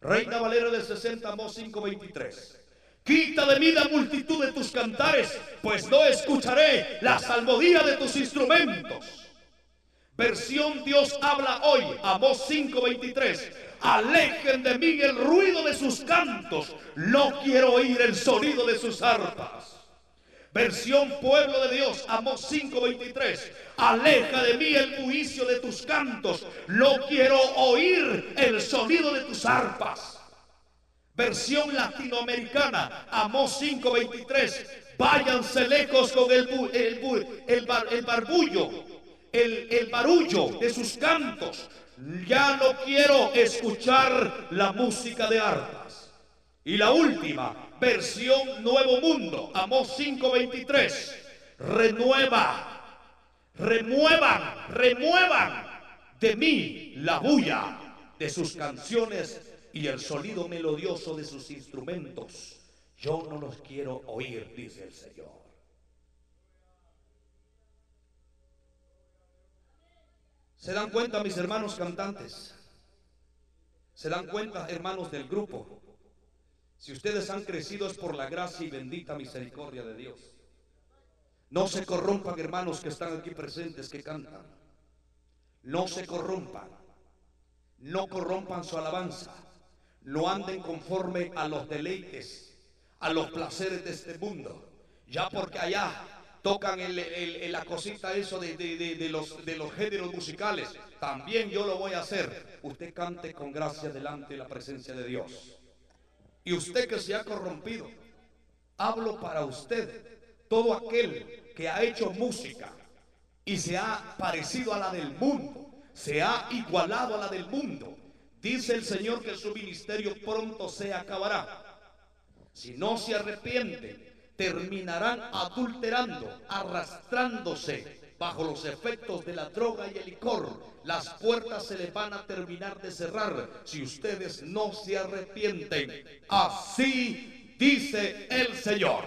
Reina Valera del 60, Mo 523. Quita de mí la multitud de tus cantares, pues no escucharé la salmodía de tus instrumentos. Versión Dios habla hoy, Amós 5:23. Alejen de mí el ruido de sus cantos, no quiero oír el sonido de sus arpas. Versión Pueblo de Dios, Amós 5:23. Aleja de mí el juicio de tus cantos, no quiero oír el sonido de tus arpas. Versión latinoamericana, Amós 5:23. Váyanse lejos con el, el, el, barbullo, el, el barullo de sus cantos. Ya no quiero escuchar la música de arpas. Y la última, versión Nuevo Mundo, Amós 5:23. Renueva, remuevan, remuevan de mí la bulla de sus canciones y el sonido melodioso de sus instrumentos. Yo no los quiero oír, dice el Señor. ¿Se dan cuenta, mis hermanos cantantes? ¿Se dan cuenta, hermanos del grupo? Si ustedes han crecido es por la gracia y bendita misericordia de Dios. No se corrompan, hermanos que están aquí presentes, que cantan. No se corrompan. No corrompan su alabanza no anden conforme a los deleites, a los placeres de este mundo. Ya porque allá tocan el, la cosita eso de, los, de los géneros musicales, también yo lo voy a hacer. Usted cante con gracia delante de la presencia de Dios. Y usted que se ha corrompido, hablo para usted, todo aquel que ha hecho música y se ha parecido a la del mundo, se ha igualado a la del mundo, Dice el Señor que su ministerio pronto se acabará. Si no se arrepienten, terminarán adulterando, arrastrándose bajo los efectos de la droga y el licor. Las puertas se les van a terminar de cerrar si ustedes no se arrepienten. Así dice el Señor.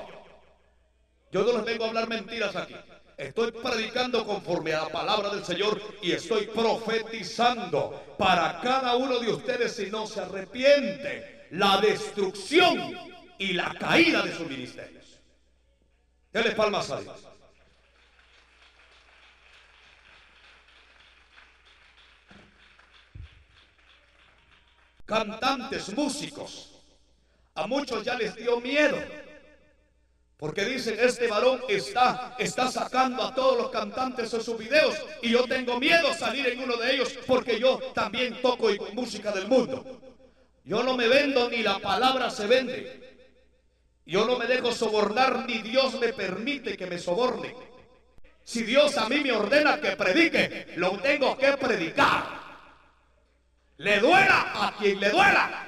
Yo no les vengo a hablar mentiras aquí. Estoy predicando conforme a la palabra del Señor y estoy profetizando para cada uno de ustedes si no se arrepiente la destrucción y la caída de sus ministerios. Denle palmas a. Cantantes, músicos, a muchos ya les dio miedo porque dicen, este varón está, está sacando a todos los cantantes de sus videos y yo tengo miedo salir en uno de ellos porque yo también toco música del mundo. Yo no me vendo ni la palabra se vende. Yo no me dejo sobornar ni Dios me permite que me soborne. Si Dios a mí me ordena que predique, lo tengo que predicar. Le duela a quien le duela.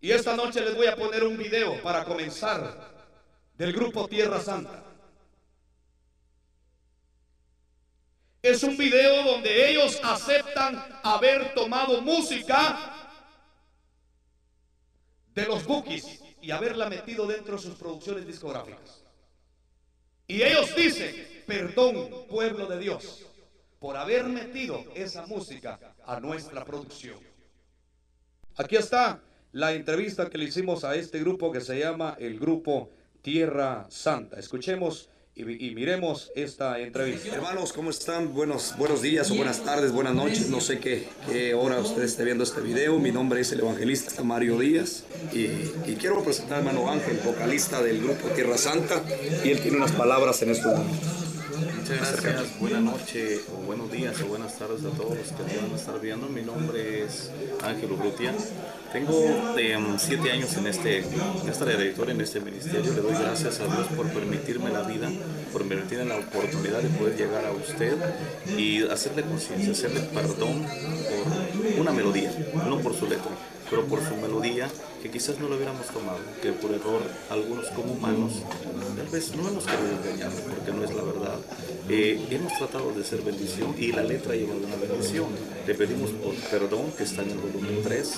Y esta noche les voy a poner un video para comenzar del grupo Tierra Santa. Es un video donde ellos aceptan haber tomado música de los bookies y haberla metido dentro de sus producciones discográficas. Y ellos dicen, perdón pueblo de Dios, por haber metido esa música a nuestra producción. Aquí está la entrevista que le hicimos a este grupo que se llama el Grupo Tierra Santa. Escuchemos y, miremos esta entrevista. Hermanos, ¿cómo están? Buenos, buenos días o buenas tardes, buenas noches. No sé qué, hora usted esté viendo este video. Mi nombre es el evangelista Mario Díaz y, quiero presentar a hermano Ángel, vocalista del Grupo Tierra Santa, y él tiene unas palabras en este momento. Muchas gracias, buenas noches, o buenos días, o buenas tardes a todos los que van a estar viendo. Mi nombre es Ángel Urrutia. Tengo em, siete años en, este, en esta directora, en este ministerio. Le doy gracias a Dios por permitirme la vida, por permitirme la oportunidad de poder llegar a usted y hacerle conciencia, hacerle perdón por una melodía, no por su letra pero por su melodía, que quizás no lo hubiéramos tomado, que por error algunos como humanos, tal vez no hemos querido engañar, porque no es la verdad. Eh, hemos tratado de ser bendición y la letra lleva una bendición. Le pedimos por perdón, que está en el volumen 3,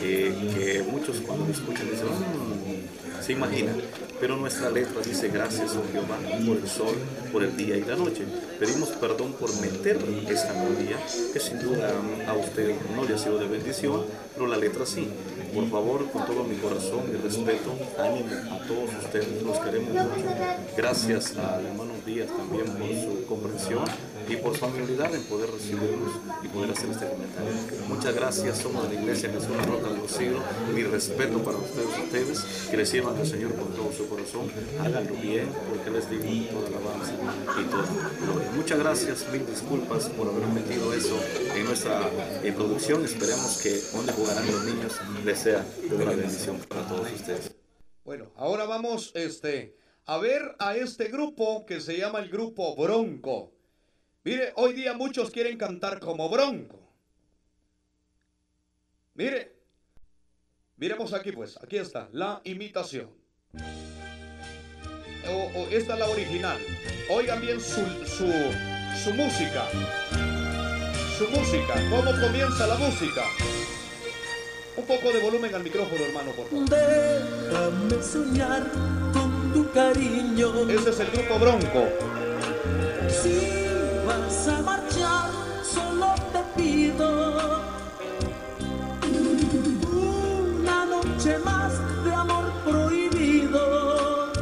que muchos cuando lo escuchan dicen, mm, se imaginan. pero nuestra letra dice gracias, oh Jehová, por el sol, por el día y la noche. Pedimos perdón por meter esta melodía, que sin duda a usted no le ha sido de bendición, pero la letra sí. Por favor, con todo mi corazón y respeto, ánimo a todos ustedes, los queremos mucho. Gracias al hermano Díaz también por su comprensión y por su amabilidad en poder recibirnos y poder hacer este comentario. Muchas gracias, somos de la Iglesia Jesús la Roca de los. Mi respeto para ustedes, ustedes que le sirvan al Señor con todo su corazón. Háganlo bien, porque les digo toda alabanza y toda gloria. Muchas gracias, mil disculpas por haber metido eso en nuestra eh, producción. Esperemos que donde jugarán los niños les sea una bendición para todos ustedes. Bueno, ahora vamos este, a ver a este grupo que se llama el grupo Bronco. Mire, hoy día muchos quieren cantar como Bronco. Mire, miremos aquí pues, aquí está, la imitación. O, esta es la original. Oigan bien su, su, su música. Su música, cómo comienza la música. Un poco de volumen al micrófono, hermano, por favor. Déjame soñar con tu cariño. Ese es el grupo Bronco. Sí vas a marchar, solo te pido una noche más de amor prohibido.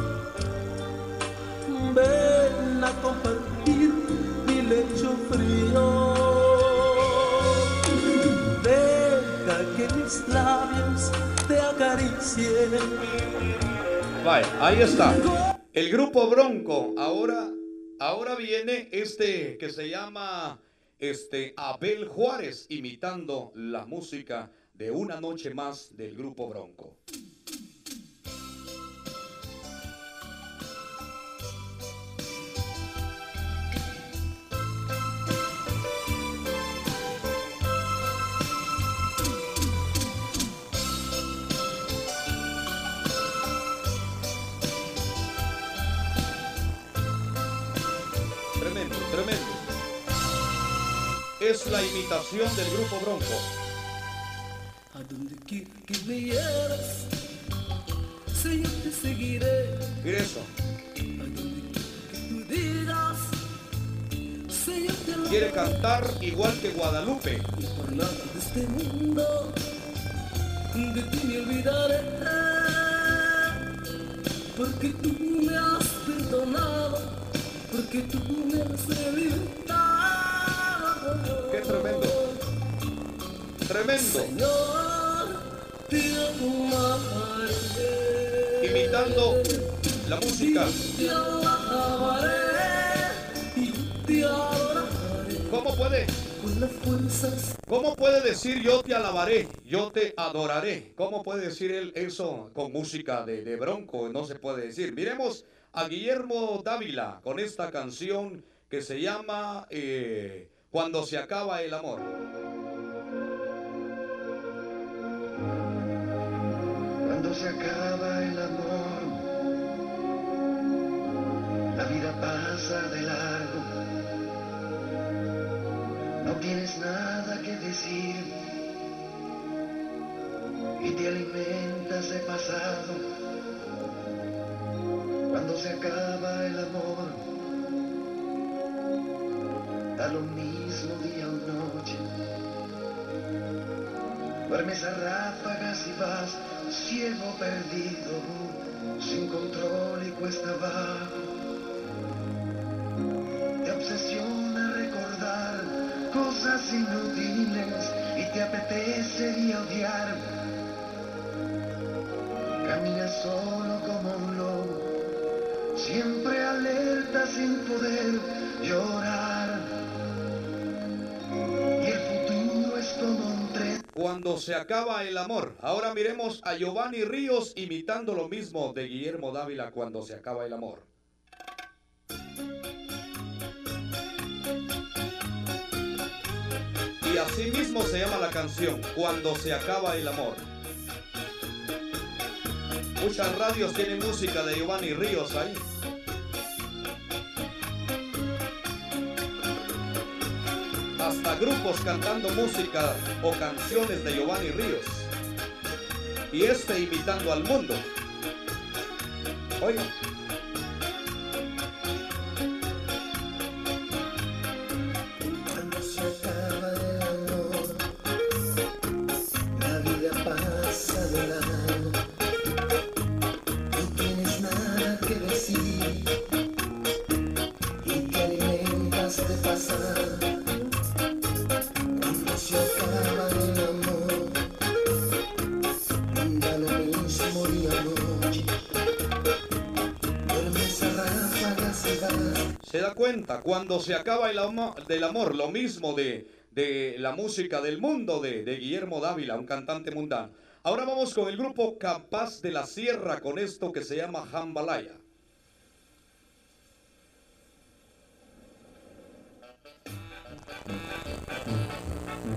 Ven a compartir mi lecho frío. Te. Vaya, ahí está. El grupo Bronco ahora Ahora viene este que se llama este Abel Juárez imitando la música de Una noche más del grupo Bronco. Es la imitación del grupo Bronco. A donde quiera que me lleves, Señor, te seguiré. Mira eso. A donde que tú digas, Señor, te lo Quiere cantar igual que Guadalupe. Y por nada de este mundo, de ti me olvidaré. Porque tú me has perdonado, porque tú me has libertado. Qué tremendo. Tremendo. Imitando la música. ¿Cómo puede? ¿Cómo puede decir yo te alabaré, yo te adoraré? ¿Cómo puede decir él eso con música de, de bronco? No se puede decir. Miremos a Guillermo Dávila con esta canción que se llama eh, Cuando se acaba el amor. Cuando se acaba el amor, la vida pasa de largo. No tienes nada que decir y te alimentas de pasado. Cuando se acaba el amor, da lo mismo día o noche. Duermes a ráfagas y vas ciego perdido, sin control y cuesta abajo. Te obsesiona recordar cosas inútiles y te apetecería odiar. Caminas solo como un lobo, siempre alerta sin poder llorar. Cuando se acaba el amor. Ahora miremos a Giovanni Ríos imitando lo mismo de Guillermo Dávila cuando se acaba el amor. Y así mismo se llama la canción, Cuando se acaba el amor. Muchas radios tienen música de Giovanni Ríos ahí. Hasta grupos cantando música o canciones de Giovanni Ríos. Y este imitando al mundo. Oiga. Cuando se acaba el amor, del amor, lo mismo de, de la música del mundo de, de Guillermo Dávila, un cantante mundano. Ahora vamos con el grupo Capaz de la Sierra con esto que se llama Jambalaya.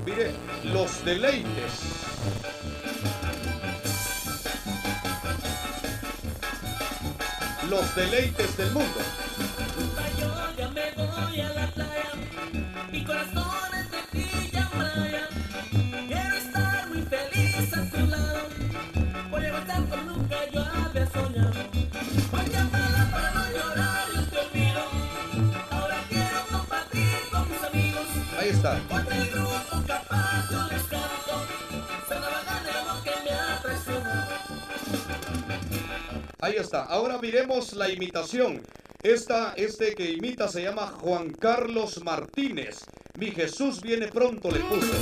Mire, los deleites. Los deleites del mundo. Ahí está. Ahora miremos la imitación. Esta, este que imita se llama Juan Carlos Martínez. Mi Jesús viene pronto, le puso.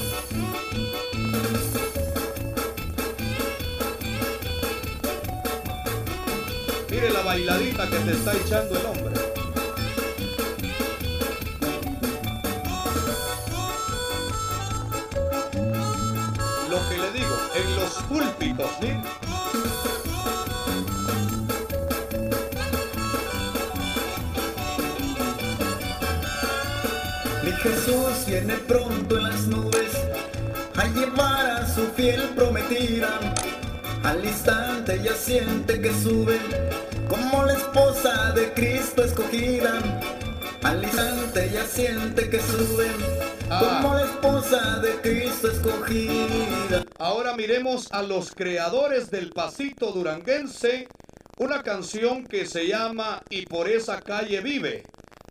Mire la bailadita que te está echando el hombre. Mi Jesús viene pronto en las nubes a llevar a su fiel prometida. Al instante ya siente que sube como la esposa de Cristo escogida. Al instante ya siente que sube como la esposa de Cristo escogida. Ahora miremos a los creadores del pasito duranguense, una canción que se llama Y por esa calle vive.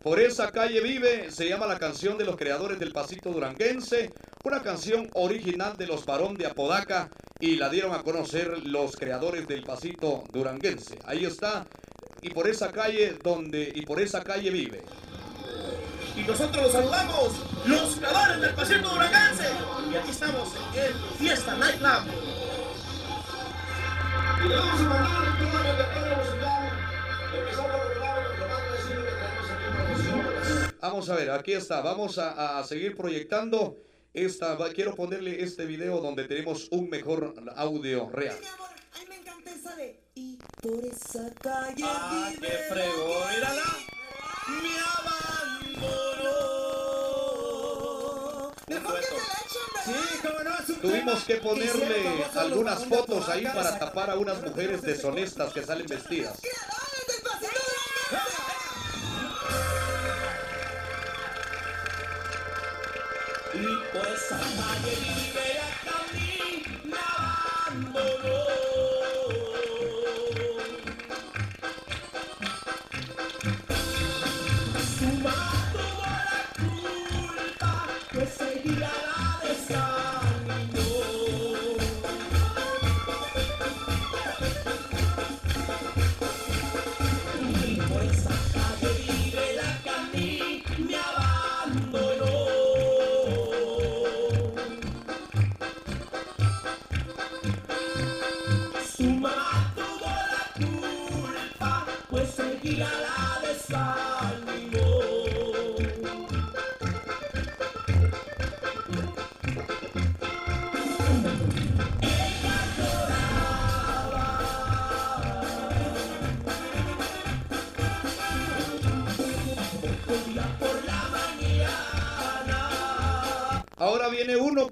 Por esa calle vive se llama la canción de los creadores del pasito duranguense, una canción original de los varón de Apodaca y la dieron a conocer los creadores del pasito duranguense. Ahí está. Y por esa calle donde y por esa calle vive. Y nosotros los saludamos, los creadores del pasito duranguense. Y aquí estamos en Fiesta Night Club. Y le vamos a mandar un tema de Pedro musical. Empezamos a recordar lo que más decir que tenemos aquí en promoción. Vamos a ver, aquí está. Vamos a, a seguir proyectando esta. va- Quiero ponerle este video donde tenemos un mejor audio real. Mi amor, ay me encanta esa de Y por esa calle Ah, vive qué la fregón, mírala. Me abandonó. Mejor que te la echen, ¿verdad? Sí, cómo no, es un Tuvimos que ponerle algunas fotos ahí para tapar a unas mujeres deshonestas que salen vestidas. Y hasta a mí me abandonó.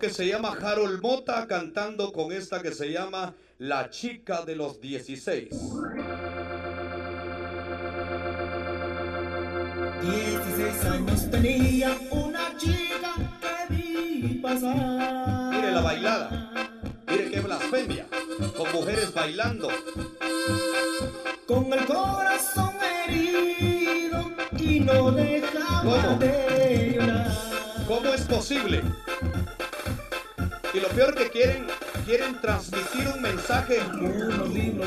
que se llama Harold Mota cantando con esta que se llama La chica de los 16. 16 años tenía una chica que vi pasar. Mire la bailada, mire qué blasfemia, con mujeres bailando. Con el corazón herido y no dejaba ¿Cómo? de llorar. ¿Cómo es posible? Transmitir un mensaje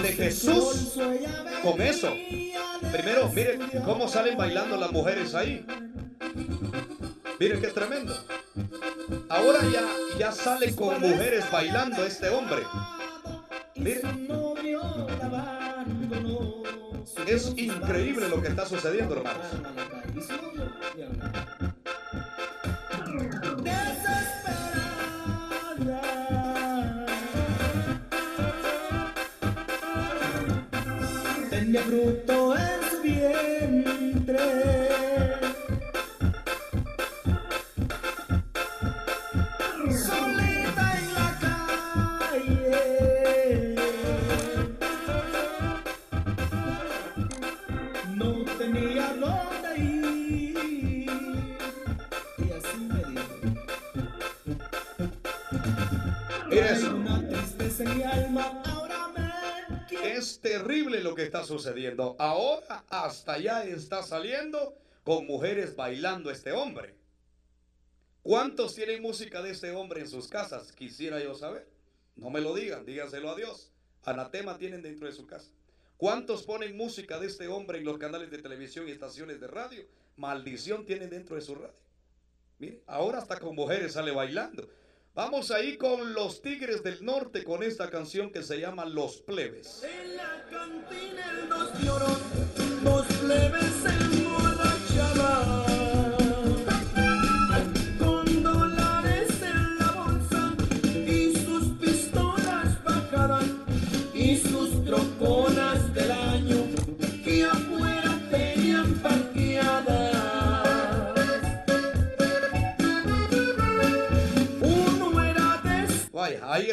de Jesús con eso. Primero, miren cómo salen bailando las mujeres ahí. Miren qué tremendo. Ahora ya, ya sale con mujeres bailando este hombre. Miren. Es increíble lo que está sucediendo, hermanos. Tenía fruto en su vientre. Lo que está sucediendo. Ahora hasta allá está saliendo con mujeres bailando este hombre. ¿Cuántos tienen música de este hombre en sus casas? Quisiera yo saber. No me lo digan, díganselo a Dios. Anatema tienen dentro de su casa. ¿Cuántos ponen música de este hombre en los canales de televisión y estaciones de radio? Maldición tienen dentro de su radio. Mire, ahora hasta con mujeres sale bailando. Vamos ahí con los Tigres del Norte con esta canción que se llama Los Plebes. En la cantina plebes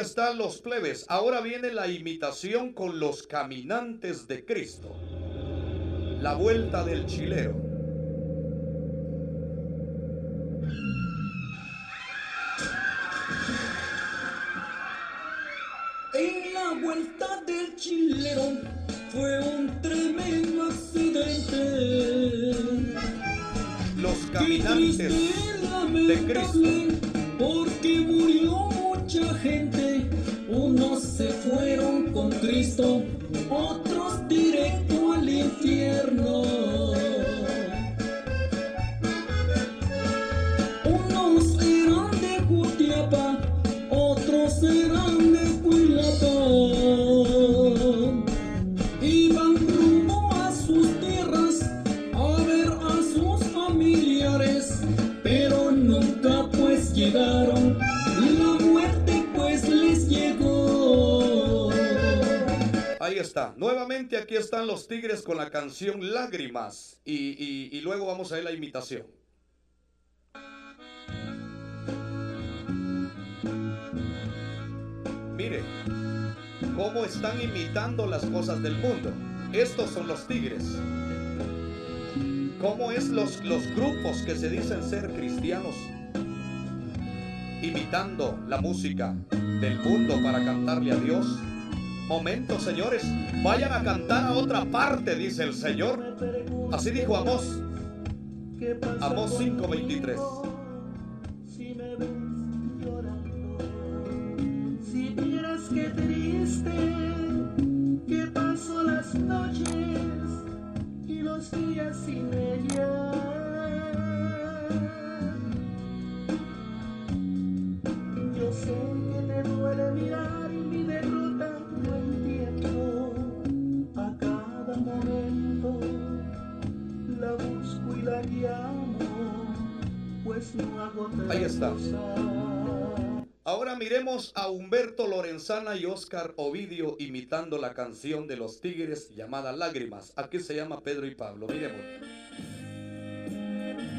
están los plebes. Ahora viene la imitación con los caminantes de Cristo. La vuelta del chilero. En la vuelta del chilero fue un tremendo accidente. Los caminantes de Cristo. Porque murió mucha gente. Unos se fueron con Cristo, otros directo al infierno. Nuevamente aquí están los tigres con la canción Lágrimas. Y luego vamos a ver la imitación. Mire, cómo están imitando las cosas del mundo. Estos son los tigres. ¿Cómo es los, los grupos que se dicen ser cristianos? Imitando la música del mundo para cantarle a Dios. Momento, señores, vayan a cantar a otra parte, dice el Señor. Así dijo Amós, ¿Qué pasa Amós 5:23. Si me ves llorando, si vieras qué triste que paso las noches y los días sin ella. Yo sé que te duele mirar Ahí está. Ahora miremos a Humberto Lorenzana y Oscar Ovidio imitando la canción de los Tigres llamada Lágrimas. Aquí se llama Pedro y Pablo. Miremos.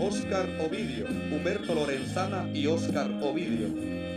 Oscar Ovidio, Humberto Lorenzana y Oscar Ovidio.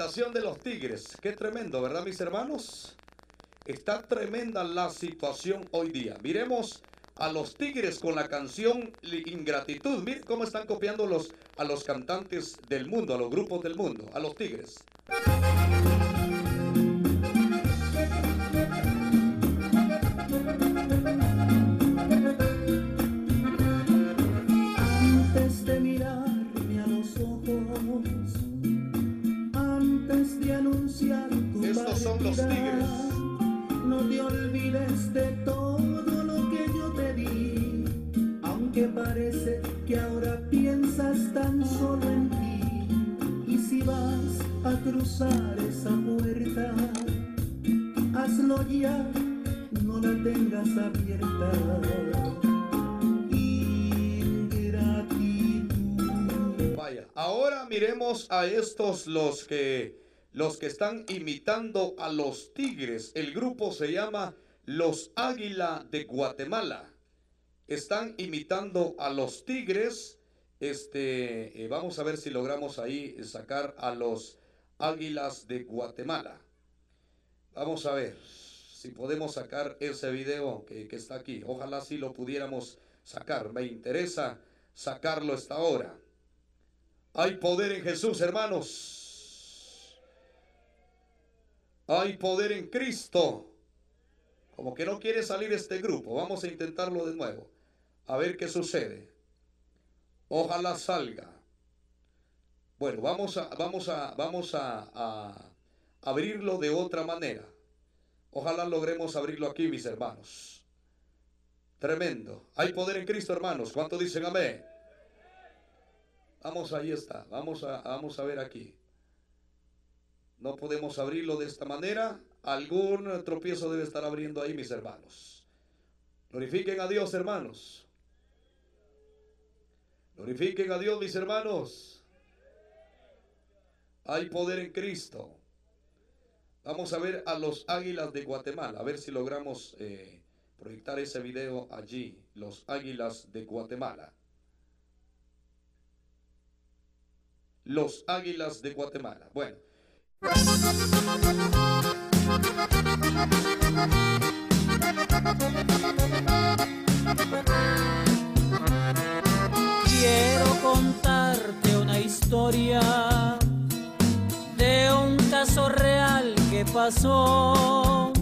De los tigres. Qué tremendo, ¿verdad, mis hermanos? Está tremenda la situación hoy día. Miremos a los tigres con la canción Ingratitud. Miren cómo están copiando los, a los cantantes del mundo, a los grupos del mundo, a los tigres. Estos los que los que están imitando a los tigres. El grupo se llama Los Águila de Guatemala. Están imitando a los tigres. Este, eh, vamos a ver si logramos ahí sacar a los Águilas de Guatemala. Vamos a ver si podemos sacar ese video que, que está aquí. Ojalá si lo pudiéramos sacar. Me interesa sacarlo esta hora. Hay poder en Jesús, hermanos. Hay poder en Cristo. Como que no quiere salir este grupo. Vamos a intentarlo de nuevo. A ver qué sucede. Ojalá salga. Bueno, vamos a, vamos a, vamos a, a abrirlo de otra manera. Ojalá logremos abrirlo aquí, mis hermanos. Tremendo. Hay poder en Cristo, hermanos. ¿Cuánto dicen amén? Vamos, ahí está. Vamos a, vamos a ver aquí. No podemos abrirlo de esta manera. Algún tropiezo debe estar abriendo ahí, mis hermanos. Glorifiquen a Dios, hermanos. Glorifiquen a Dios, mis hermanos. Hay poder en Cristo. Vamos a ver a los águilas de Guatemala. A ver si logramos eh, proyectar ese video allí. Los águilas de Guatemala. Los águilas de Guatemala. Bueno. Quiero contarte una historia de un caso real que pasó.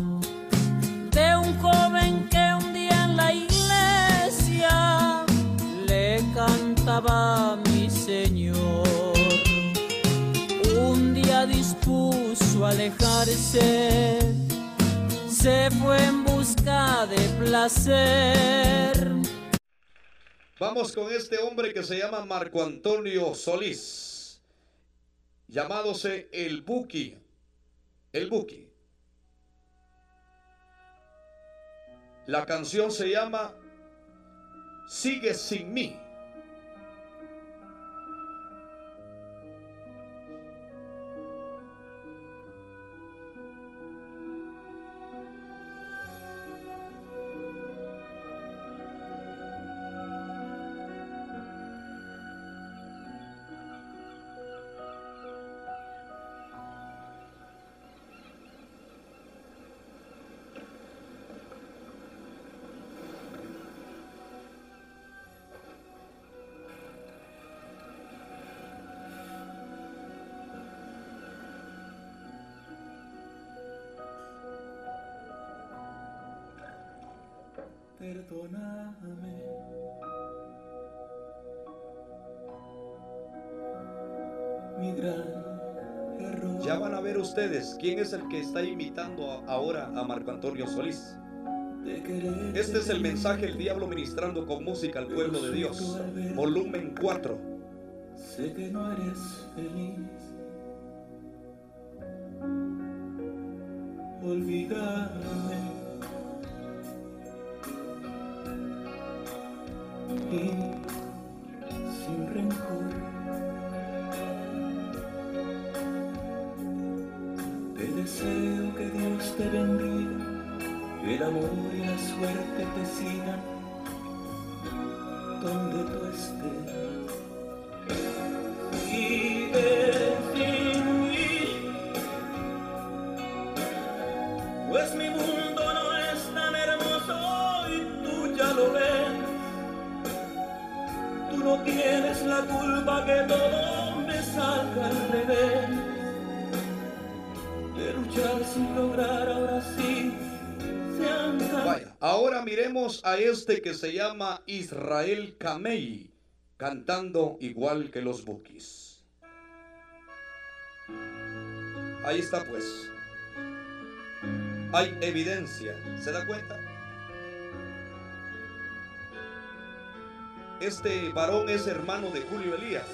De un joven que un día en la iglesia le cantaba a mi Señor. Dispuso a alejarse, se fue en busca de placer. Vamos con este hombre que se llama Marco Antonio Solís, llamádose el Buki. El Buki. La canción se llama Sigue sin mí. Quién es el que está imitando ahora a Marco Antonio Solís. Este es el mensaje El Diablo ministrando con música al pueblo de Dios. Volumen 4. Sé que no eres feliz. Olvídame. tienes la culpa que todo me salga al revés. De luchar sin lograr ahora sí. Vaya, ahora miremos a este que se llama Israel Kamei, cantando igual que los bookies. Ahí está pues. Hay evidencia, ¿se da cuenta? Este varón es hermano de Julio Elías.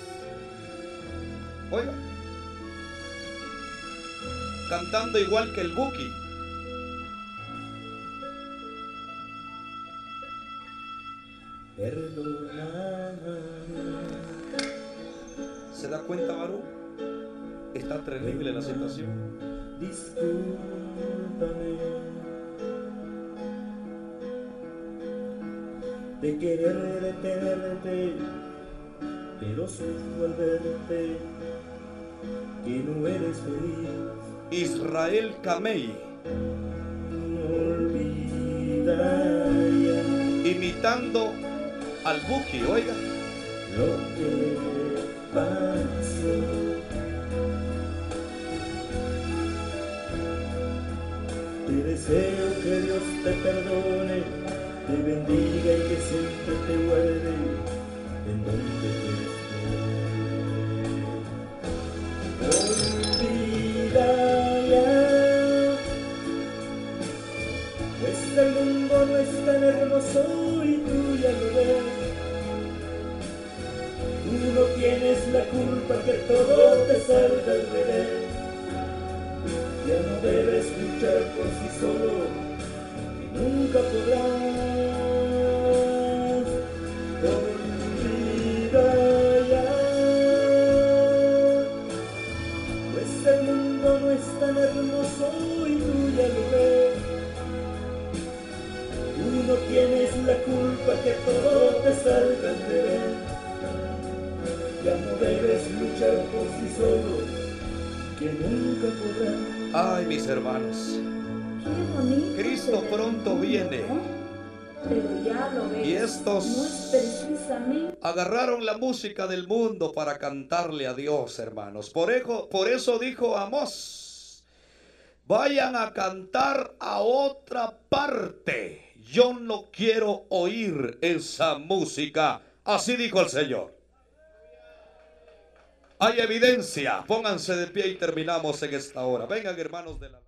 Oiga. Cantando igual que el Buki. ¿Se da cuenta, varón? Está terrible la situación. Discúlpame de querer detenerte, pero sufro al verte que no eres feliz. Israel Kamei, No imitando al Buki, oiga. lo que pasó. Te deseo que Dios te perdone, te bendiga y que siempre te guarde en donde. Olvida ya, pues el mundo no es tan hermoso y tú ya lo ves. Tú no tienes la culpa que todo te salga al revés. Agarraron la música del mundo para cantarle a Dios, hermanos. Por eso, por eso dijo Amós, vayan a cantar a otra parte. Yo no quiero oír esa música. Así dijo el Señor. Hay evidencia. Pónganse de pie y terminamos en esta hora. Vengan, hermanos de la...